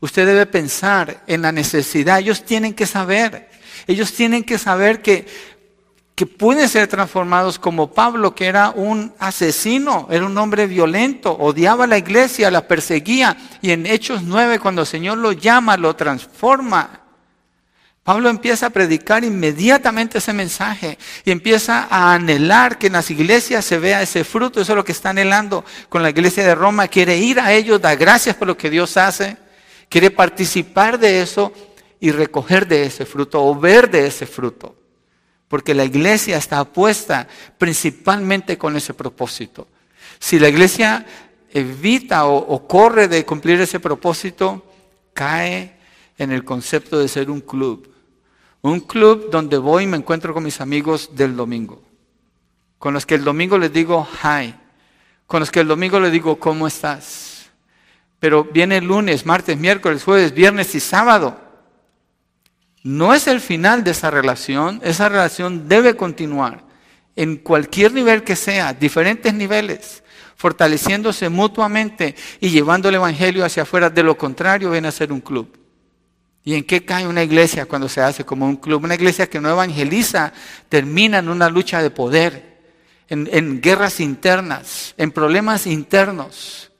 Usted debe pensar en la necesidad. Ellos tienen que saber. Ellos tienen que saber que que pueden ser transformados como Pablo, que era un asesino, era un hombre violento, odiaba a la iglesia, la perseguía, y en Hechos 9, cuando el Señor lo llama, lo transforma. Pablo empieza a predicar inmediatamente ese mensaje y empieza a anhelar que en las iglesias se vea ese fruto. Eso es lo que está anhelando con la iglesia de Roma. Quiere ir a ellos, dar gracias por lo que Dios hace. Quiere participar de eso y recoger de ese fruto o ver de ese fruto porque la iglesia está apuesta principalmente con ese propósito. Si la iglesia evita o, corre de cumplir ese propósito, cae en el concepto de ser un club. Un club donde voy y me encuentro con mis amigos del domingo. Con los que el domingo les digo hi. Con los que el domingo les digo ¿cómo estás? Pero viene lunes, martes, miércoles, jueves, viernes y sábado. No es el final de esa relación, esa relación debe continuar en cualquier nivel que sea, diferentes niveles, fortaleciéndose mutuamente y llevando el Evangelio hacia afuera. De lo contrario, viene a ser un club. ¿Y en qué cae una iglesia cuando se hace como un club? Una iglesia que no evangeliza termina en una lucha de poder, en, guerras internas, en problemas internos.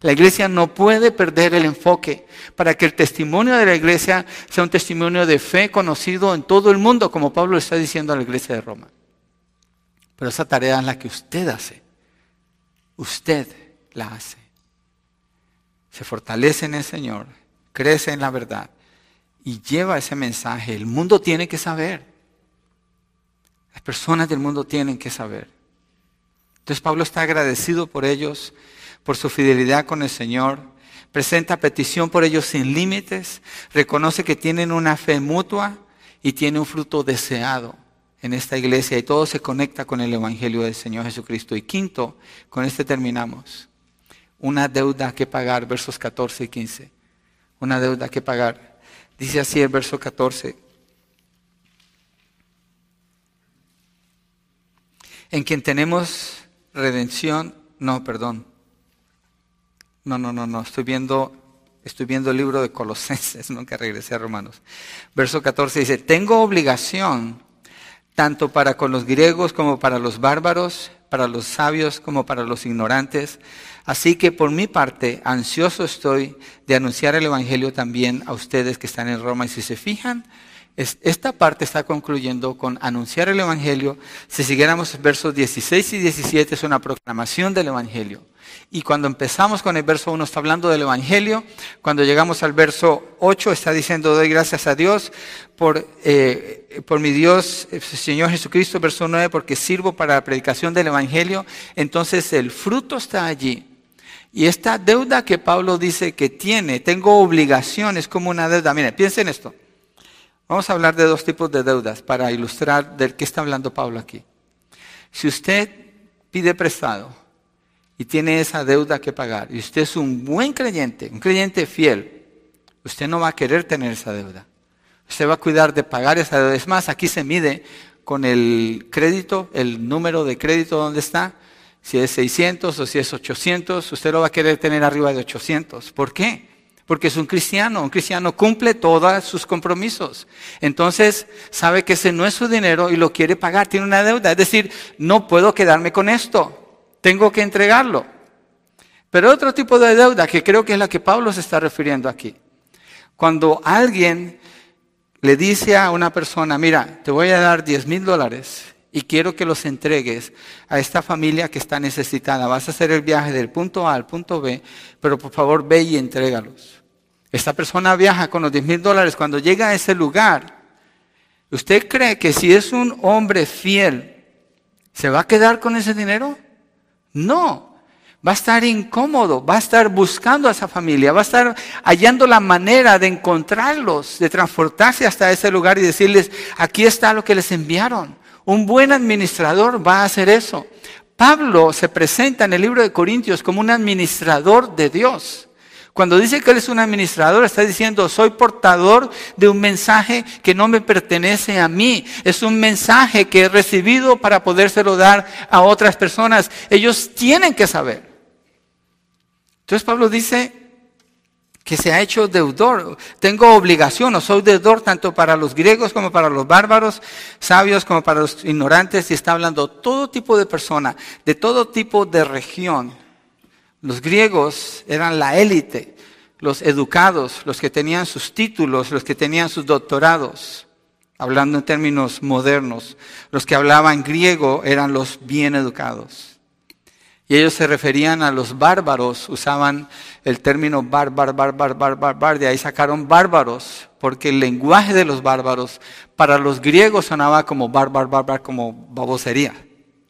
La iglesia no puede perder el enfoque para que el testimonio de la iglesia sea un testimonio de fe conocido en todo el mundo, como Pablo está diciendo a la iglesia de Roma. Pero esa tarea es la que usted hace. Usted la hace. Se fortalece en el Señor, crece en la verdad y lleva ese mensaje. El mundo tiene que saber. Las personas del mundo tienen que saber. Entonces Pablo está agradecido por ellos por su fidelidad con el Señor, presenta petición por ellos sin límites, reconoce que tienen una fe mutua y tiene un fruto deseado en esta iglesia y todo se conecta con el Evangelio del Señor Jesucristo. Y quinto, con este terminamos, una deuda que pagar, versos 14 y 15, una deuda que pagar. Dice así el verso 14. En quien tenemos redención, no, perdón, no, no, no, no. Estoy viendo, estoy viendo el libro de Colosenses, nunca regresé a Romanos. Verso 14 dice, tengo obligación tanto para con los griegos como para los bárbaros, para los sabios como para los ignorantes. Así que por mi parte, ansioso estoy de anunciar el Evangelio también a ustedes que están en Roma. Y si se fijan, esta parte está concluyendo con anunciar el Evangelio. Si siguiéramos versos 16 y 17, es una proclamación del Evangelio. Y cuando empezamos con el verso 1 está hablando del Evangelio. Cuando llegamos al verso 8 está diciendo, doy gracias a Dios por, eh, por mi Dios, eh, Señor Jesucristo, verso 9, porque sirvo para la predicación del Evangelio. Entonces el fruto está allí. Y esta deuda que Pablo dice que tiene, tengo obligaciones como una deuda. Mire, piensen esto. Vamos a hablar de dos tipos de deudas para ilustrar de qué está hablando Pablo aquí. Si usted pide prestado, y tiene esa deuda que pagar, y usted es un buen creyente, un creyente fiel, usted no va a querer tener esa deuda. Usted va a cuidar de pagar esa. Es más, aquí se mide con el crédito, el número de crédito donde está, si es 600 o si es 800, usted lo va a querer tener arriba de 800. ¿Por qué? Porque es un cristiano, un cristiano cumple todos sus compromisos. Entonces sabe que ese no es su dinero y lo quiere pagar, tiene una deuda. Es decir, no puedo quedarme con esto tengo que entregarlo. Pero otro tipo de deuda que creo que es la que Pablo se está refiriendo aquí. Cuando alguien le dice a una persona, mira, te voy a dar 10 mil dólares y quiero que los entregues a esta familia que está necesitada. Vas a hacer el viaje del punto A al punto B, pero por favor ve y entrégalos. Esta persona viaja con los 10 mil dólares. Cuando llega a ese lugar, ¿usted cree que si es un hombre fiel, se va a quedar con ese dinero? No, va a estar incómodo, va a estar buscando a esa familia, va a estar hallando la manera de encontrarlos, de transportarse hasta ese lugar y decirles, aquí está lo que les enviaron. Un buen administrador va a hacer eso. Pablo se presenta en el libro de Corintios como un administrador de Dios. Cuando dice que él es un administrador, está diciendo, soy portador de un mensaje que no me pertenece a mí. Es un mensaje que he recibido para podérselo dar a otras personas. Ellos tienen que saber. Entonces Pablo dice que se ha hecho deudor. Tengo obligación o soy deudor tanto para los griegos como para los bárbaros, sabios como para los ignorantes. Y está hablando todo tipo de persona, de todo tipo de región los griegos eran la élite, los educados, los que tenían sus títulos, los que tenían sus doctorados, hablando en términos modernos. Los que hablaban griego eran los bien educados. Y ellos se referían a los bárbaros, usaban el término bárbaro, bárbaro, bárbaro, de ahí sacaron bárbaros, porque el lenguaje de los bárbaros para los griegos sonaba como bárbaro, bárbaro, como babosería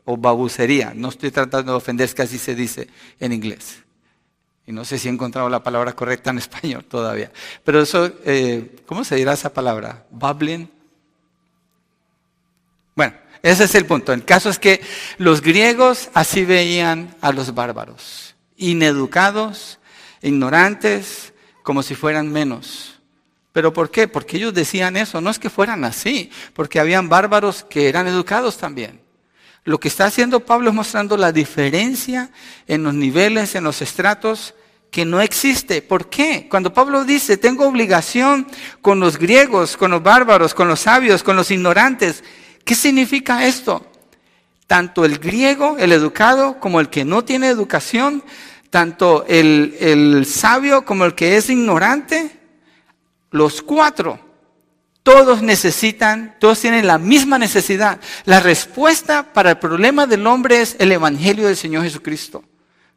o babucería. No estoy tratando de ofender, es que así se dice en inglés. Y no sé si he encontrado la palabra correcta en español todavía. Pero eso, eh, ¿cómo se dirá esa palabra? ¿Bubbling? Bueno, ese es el punto. El caso es que los griegos así veían a los bárbaros. Ineducados, ignorantes, como si fueran menos. ¿Pero por qué? Porque ellos decían eso. No es que fueran así, porque habían bárbaros que eran educados también. Lo que está haciendo Pablo es mostrando la diferencia en los niveles, en los estratos, que no existe. ¿Por qué? Cuando Pablo dice, tengo obligación con los griegos, con los bárbaros, con los sabios, con los ignorantes, ¿qué significa esto? Tanto el griego, el educado, como el que no tiene educación, tanto el, el sabio como el que es ignorante, los cuatro, todos necesitan, todos tienen la misma necesidad. La respuesta para el problema del hombre es el Evangelio del Señor Jesucristo.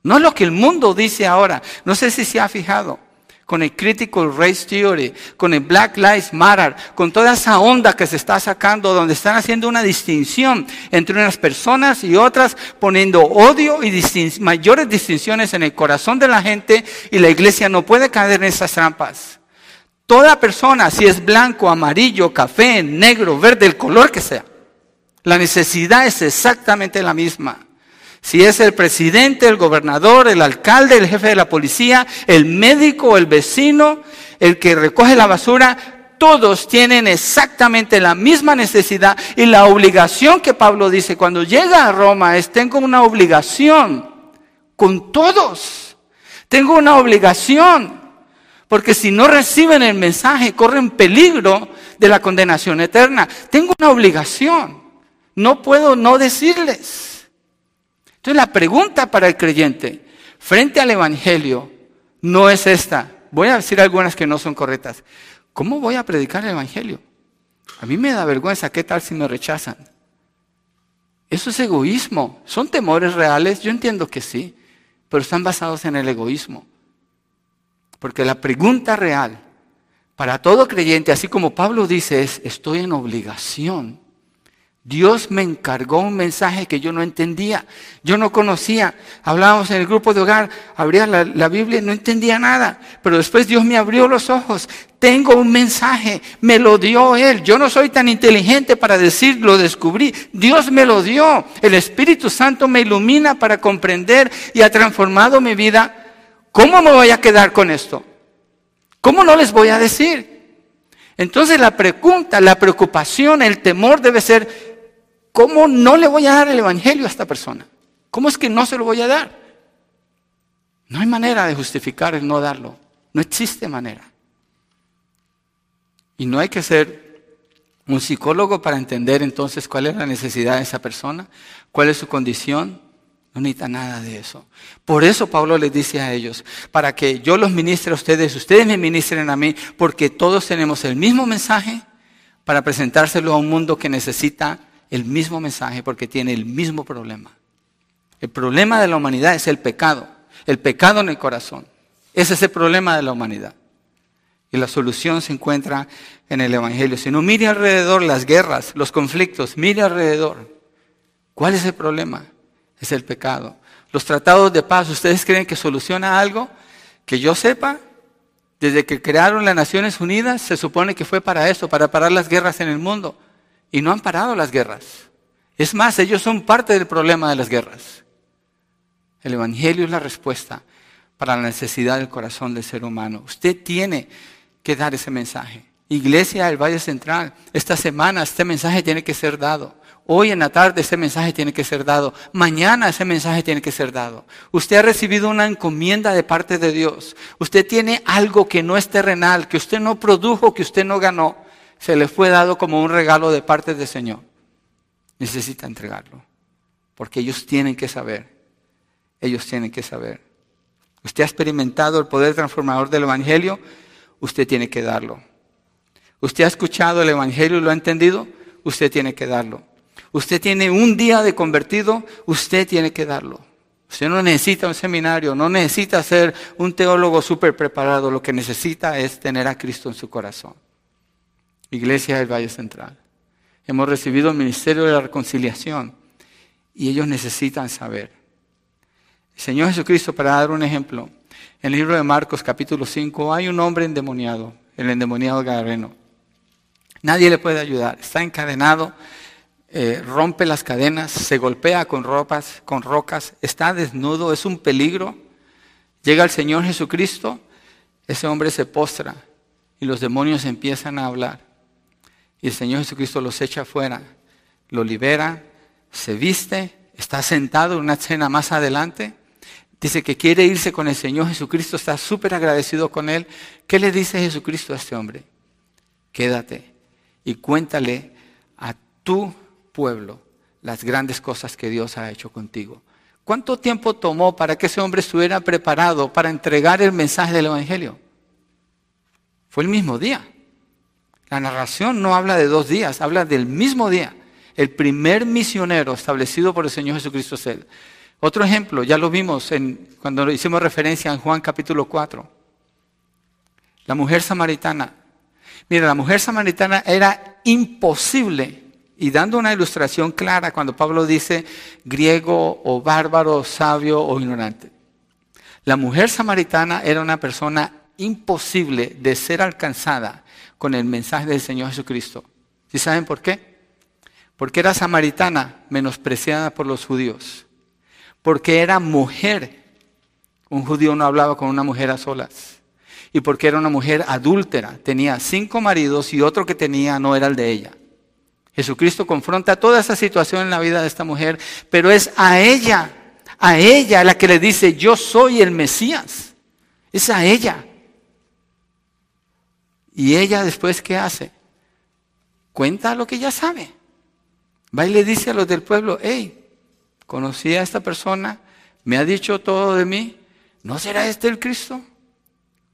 No es lo que el mundo dice ahora. No sé si se ha fijado con el Critical Race Theory, con el Black Lives Matter, con toda esa onda que se está sacando, donde están haciendo una distinción entre unas personas y otras, poniendo odio y mayores distinciones en el corazón de la gente, y la iglesia no puede caer en esas trampas. Toda persona, si es blanco, amarillo, café, negro, verde, el color que sea, la necesidad es exactamente la misma. Si es el presidente, el gobernador, el alcalde, el jefe de la policía, el médico, el vecino, el que recoge la basura, todos tienen exactamente la misma necesidad y la obligación que Pablo dice cuando llega a Roma es tengo una obligación con todos. Tengo una obligación porque si no reciben el mensaje corren peligro de la condenación eterna. Tengo una obligación. No puedo no decirles. Entonces la pregunta para el creyente frente al Evangelio no es esta. Voy a decir algunas que no son correctas. ¿Cómo voy a predicar el Evangelio? A mí me da vergüenza, ¿qué tal si me rechazan? Eso es egoísmo. ¿Son temores reales? Yo entiendo que sí, pero están basados en el egoísmo. Porque la pregunta real para todo creyente, así como Pablo dice, es, estoy en obligación Dios me encargó un mensaje que yo no entendía, yo no conocía. Hablábamos en el grupo de hogar, abría la, Biblia no entendía nada, pero después Dios me abrió los ojos. Tengo un mensaje, me lo dio Él. Yo no soy tan inteligente para decir, lo descubrí. Dios me lo dio. El Espíritu Santo me ilumina para comprender y ha transformado mi vida. ¿Cómo me voy a quedar con esto? ¿Cómo no les voy a decir? Entonces la pregunta, la preocupación, el temor debe ser, ¿Cómo no le voy a dar el Evangelio a esta persona? ¿Cómo es que no se lo voy a dar? No hay manera de justificar el no darlo. No existe manera. Y no hay que ser un psicólogo para entender entonces cuál es la necesidad de esa persona, cuál es su condición. No necesita nada de eso. Por eso Pablo les dice a ellos, para que yo los ministre a ustedes, ustedes me ministren a mí, porque todos tenemos el mismo mensaje para presentárselo a un mundo que necesita el mismo mensaje porque tiene el mismo problema. El problema de la humanidad es el pecado, el pecado en el corazón. Ese es el problema de la humanidad. Y la solución se encuentra en el Evangelio. Si no, mire alrededor las guerras, los conflictos, mire alrededor. ¿Cuál es el problema? Es el pecado. Los tratados de paz, ¿ustedes creen que soluciona algo? Que yo sepa, desde que crearon las Naciones Unidas, se supone que fue para eso, para parar las guerras en el mundo y no han parado las guerras. Es más, ellos son parte del problema de las guerras. El Evangelio es la respuesta para la necesidad del corazón del ser humano. Usted tiene que dar ese mensaje. Iglesia del Valle Central, esta semana este mensaje tiene que ser dado. Hoy en la tarde ese mensaje tiene que ser dado. Mañana ese mensaje tiene que ser dado. Usted ha recibido una encomienda de parte de Dios. Usted tiene algo que no es terrenal, que usted no produjo, que usted no ganó se le fue dado como un regalo de parte del Señor. Necesita entregarlo. Porque ellos tienen que saber. Ellos tienen que saber. Usted ha experimentado el poder transformador del Evangelio. Usted tiene que darlo. Usted ha escuchado el Evangelio y lo ha entendido. Usted tiene que darlo. Usted tiene un día de convertido. Usted tiene que darlo. Usted no necesita un seminario, no necesita ser un teólogo súper preparado. Lo que necesita es tener a Cristo en su corazón. Iglesia del Valle Central. Hemos recibido el ministerio de la reconciliación y ellos necesitan saber. El Señor Jesucristo, para dar un ejemplo, en el libro de Marcos capítulo 5 hay un hombre endemoniado, el endemoniado Gadareno. Nadie le puede ayudar, está encadenado, eh, rompe las cadenas, se golpea con ropas, con rocas, está desnudo, es un peligro. Llega el Señor Jesucristo, ese hombre se postra y los demonios empiezan a hablar. Y el Señor Jesucristo los echa afuera, lo libera, se viste, está sentado en una escena más adelante. Dice que quiere irse con el Señor Jesucristo, está súper agradecido con él. ¿Qué le dice Jesucristo a este hombre? Quédate y cuéntale a tu pueblo las grandes cosas que Dios ha hecho contigo. ¿Cuánto tiempo tomó para que ese hombre estuviera preparado para entregar el mensaje del Evangelio? Fue el mismo día. La narración no habla de dos días, habla del mismo día. El primer misionero establecido por el Señor Jesucristo es Él. Otro ejemplo, ya lo vimos cuando hicimos referencia en Juan capítulo 4. La mujer samaritana. Mira, la mujer samaritana era imposible y dando una ilustración clara cuando Pablo dice griego o bárbaro, sabio o ignorante. La mujer samaritana era una persona imposible de ser alcanzada con el mensaje del Señor Jesucristo. ¿Sí saben por qué? Porque era samaritana, menospreciada por los judíos. Porque era mujer. Un judío no hablaba con una mujer a solas. Y porque era una mujer adúltera. Tenía cinco maridos y otro que tenía no era el de ella. Jesucristo confronta toda esa situación en la vida de esta mujer, pero es a ella, a ella la que le dice, yo soy el Mesías. Es a ella. Y ella después, ¿qué hace? Cuenta lo que ya sabe. Va y le dice a los del pueblo, hey, conocí a esta persona, me ha dicho todo de mí, ¿no será este el Cristo?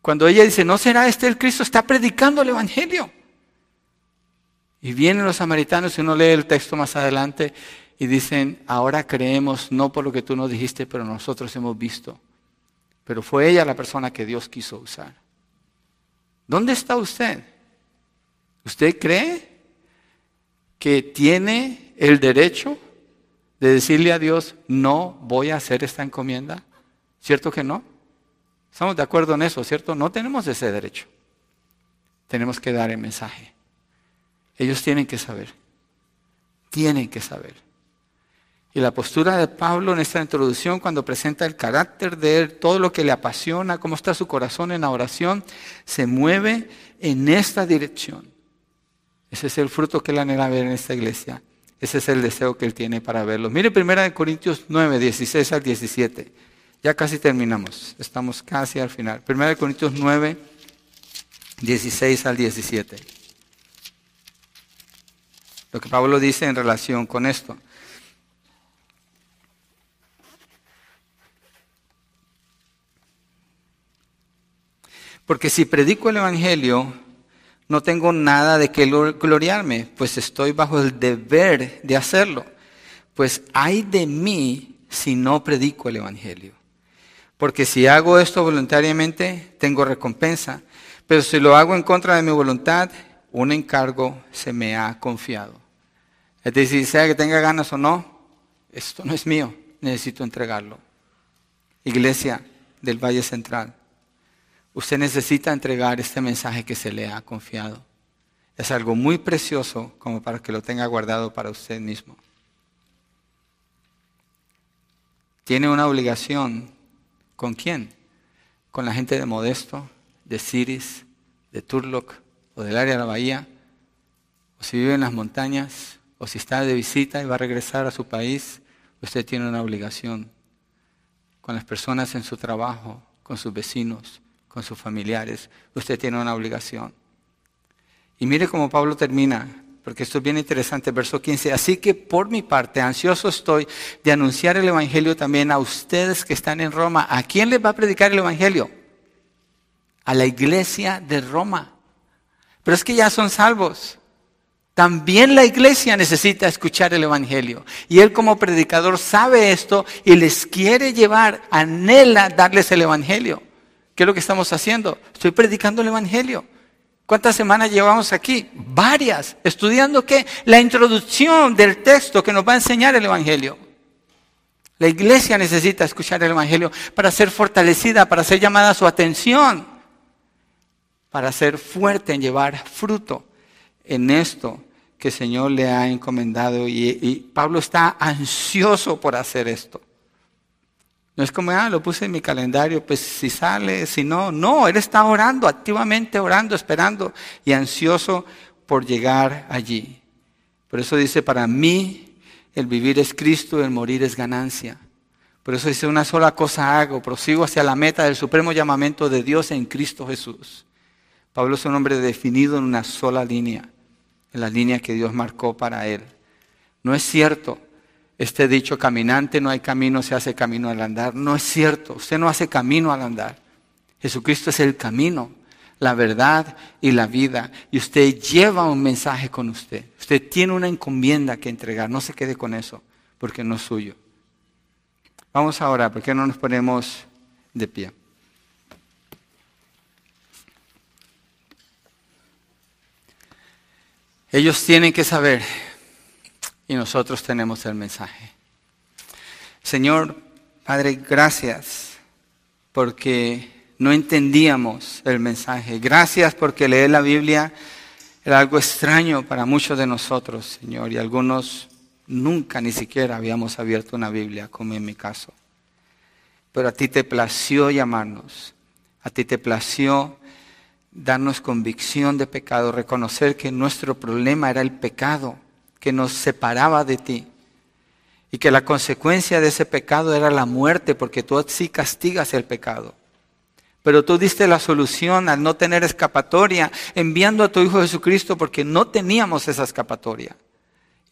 Cuando ella dice, ¿no será este el Cristo? Está predicando el Evangelio. Y vienen los samaritanos y uno lee el texto más adelante y dicen, ahora creemos no por lo que tú nos dijiste, pero nosotros hemos visto. Pero fue ella la persona que Dios quiso usar. ¿Dónde está usted? ¿Usted cree que tiene el derecho de decirle a Dios, no voy a hacer esta encomienda? ¿Cierto que no? Estamos de acuerdo en eso, ¿cierto? No tenemos ese derecho. Tenemos que dar el mensaje. Ellos tienen que saber. Tienen que saber. Y la postura de Pablo en esta introducción, cuando presenta el carácter de él, todo lo que le apasiona, cómo está su corazón en la oración, se mueve en esta dirección. Ese es el fruto que él anhela ver en esta iglesia. Ese es el deseo que él tiene para verlo. Mire 1 Corintios 9, 16 al 17. Ya casi terminamos. Estamos casi al final. 1 Corintios 9, 16 al 17 lo que Pablo dice en relación con esto. Porque si predico el Evangelio, no tengo nada de qué gloriarme, pues estoy bajo el deber de hacerlo. Pues hay de mí si no predico el Evangelio. Porque si hago esto voluntariamente, tengo recompensa. Pero si lo hago en contra de mi voluntad, un encargo se me ha confiado. Es decir, sea que tenga ganas o no, esto no es mío, necesito entregarlo. Iglesia del Valle Central, usted necesita entregar este mensaje que se le ha confiado. Es algo muy precioso como para que lo tenga guardado para usted mismo. Tiene una obligación. ¿Con quién? Con la gente de Modesto, de Ciris, de Turlock, o del área de la bahía, o si vive en las montañas, o si está de visita y va a regresar a su país, usted tiene una obligación con las personas en su trabajo, con sus vecinos, con sus familiares. Usted tiene una obligación. Y mire cómo Pablo termina, porque esto es bien interesante, verso 15. Así que por mi parte, ansioso estoy de anunciar el Evangelio también a ustedes que están en Roma. ¿A quién les va a predicar el Evangelio? A la iglesia de Roma. Pero es que ya son salvos. También la iglesia necesita escuchar el Evangelio. Y él como predicador sabe esto y les quiere llevar, anhela darles el Evangelio. ¿Qué es lo que estamos haciendo? Estoy predicando el Evangelio. ¿Cuántas semanas llevamos aquí? Varias. ¿Estudiando qué? La introducción del texto que nos va a enseñar el Evangelio. La iglesia necesita escuchar el Evangelio para ser fortalecida, para ser llamada a su atención para ser fuerte en llevar fruto en esto que el Señor le ha encomendado. Y, Pablo está ansioso por hacer esto. No es como, ah, lo puse en mi calendario, pues si sale, si no, no, Él está orando, activamente orando, esperando y ansioso por llegar allí. Por eso dice, para mí el vivir es Cristo, el morir es ganancia. Por eso dice, una sola cosa hago, prosigo hacia la meta del supremo llamamiento de Dios en Cristo Jesús. Pablo es un hombre definido en una sola línea, en la línea que Dios marcó para él. No es cierto este dicho, caminante no hay camino, se hace camino al andar. No es cierto, usted no hace camino al andar. Jesucristo es el camino, la verdad y la vida. Y usted lleva un mensaje con usted. Usted tiene una encomienda que entregar. No se quede con eso, porque no es suyo. Vamos ahora, ¿por qué no nos ponemos de pie? Ellos tienen que saber y nosotros tenemos el mensaje. Señor, Padre, gracias porque no entendíamos el mensaje. Gracias porque leer la Biblia era algo extraño para muchos de nosotros, Señor, y algunos nunca ni siquiera habíamos abierto una Biblia, como en mi caso. Pero a ti te plació llamarnos, a ti te plació darnos convicción de pecado, reconocer que nuestro problema era el pecado que nos separaba de ti. Y que la consecuencia de ese pecado era la muerte, porque tú sí castigas el pecado. Pero tú diste la solución al no tener escapatoria, enviando a tu Hijo Jesucristo, porque no teníamos esa escapatoria.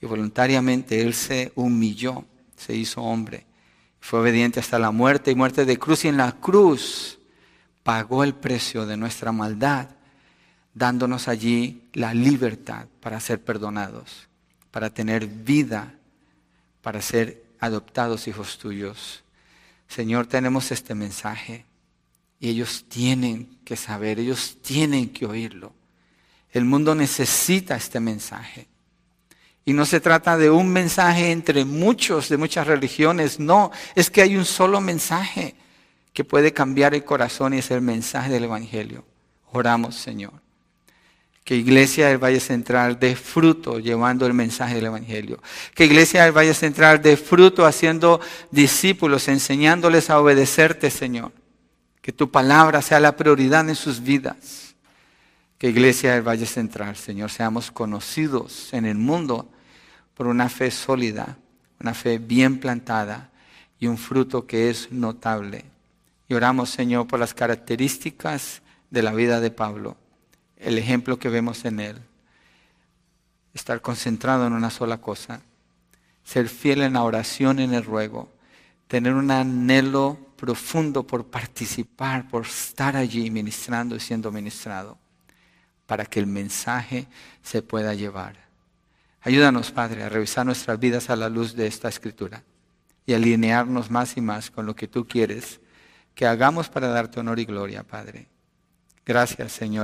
Y voluntariamente Él se humilló, se hizo hombre. Fue obediente hasta la muerte y muerte de cruz. Y en la cruz pagó el precio de nuestra maldad, dándonos allí la libertad para ser perdonados para tener vida, para ser adoptados hijos tuyos. Señor, tenemos este mensaje y ellos tienen que saber, ellos tienen que oírlo. El mundo necesita este mensaje. Y no se trata de un mensaje entre muchos, de muchas religiones, no, es que hay un solo mensaje que puede cambiar el corazón y es el mensaje del Evangelio. Oramos, Señor que Iglesia del Valle Central dé fruto llevando el mensaje del Evangelio. Que Iglesia del Valle Central dé fruto haciendo discípulos, enseñándoles a obedecerte, Señor. Que tu palabra sea la prioridad en sus vidas. Que Iglesia del Valle Central, Señor, seamos conocidos en el mundo por una fe sólida, una fe bien plantada y un fruto que es notable. Y oramos, Señor, por las características de la vida de Pablo el ejemplo que vemos en él. Estar concentrado en una sola cosa, ser fiel en la oración, en el ruego, tener un anhelo profundo por participar, por estar allí ministrando y siendo ministrado, para que el mensaje se pueda llevar. Ayúdanos, Padre, a revisar nuestras vidas a la luz de esta escritura y alinearnos más y más con lo que tú quieres que hagamos para darte honor y gloria, Padre. Gracias, Señor.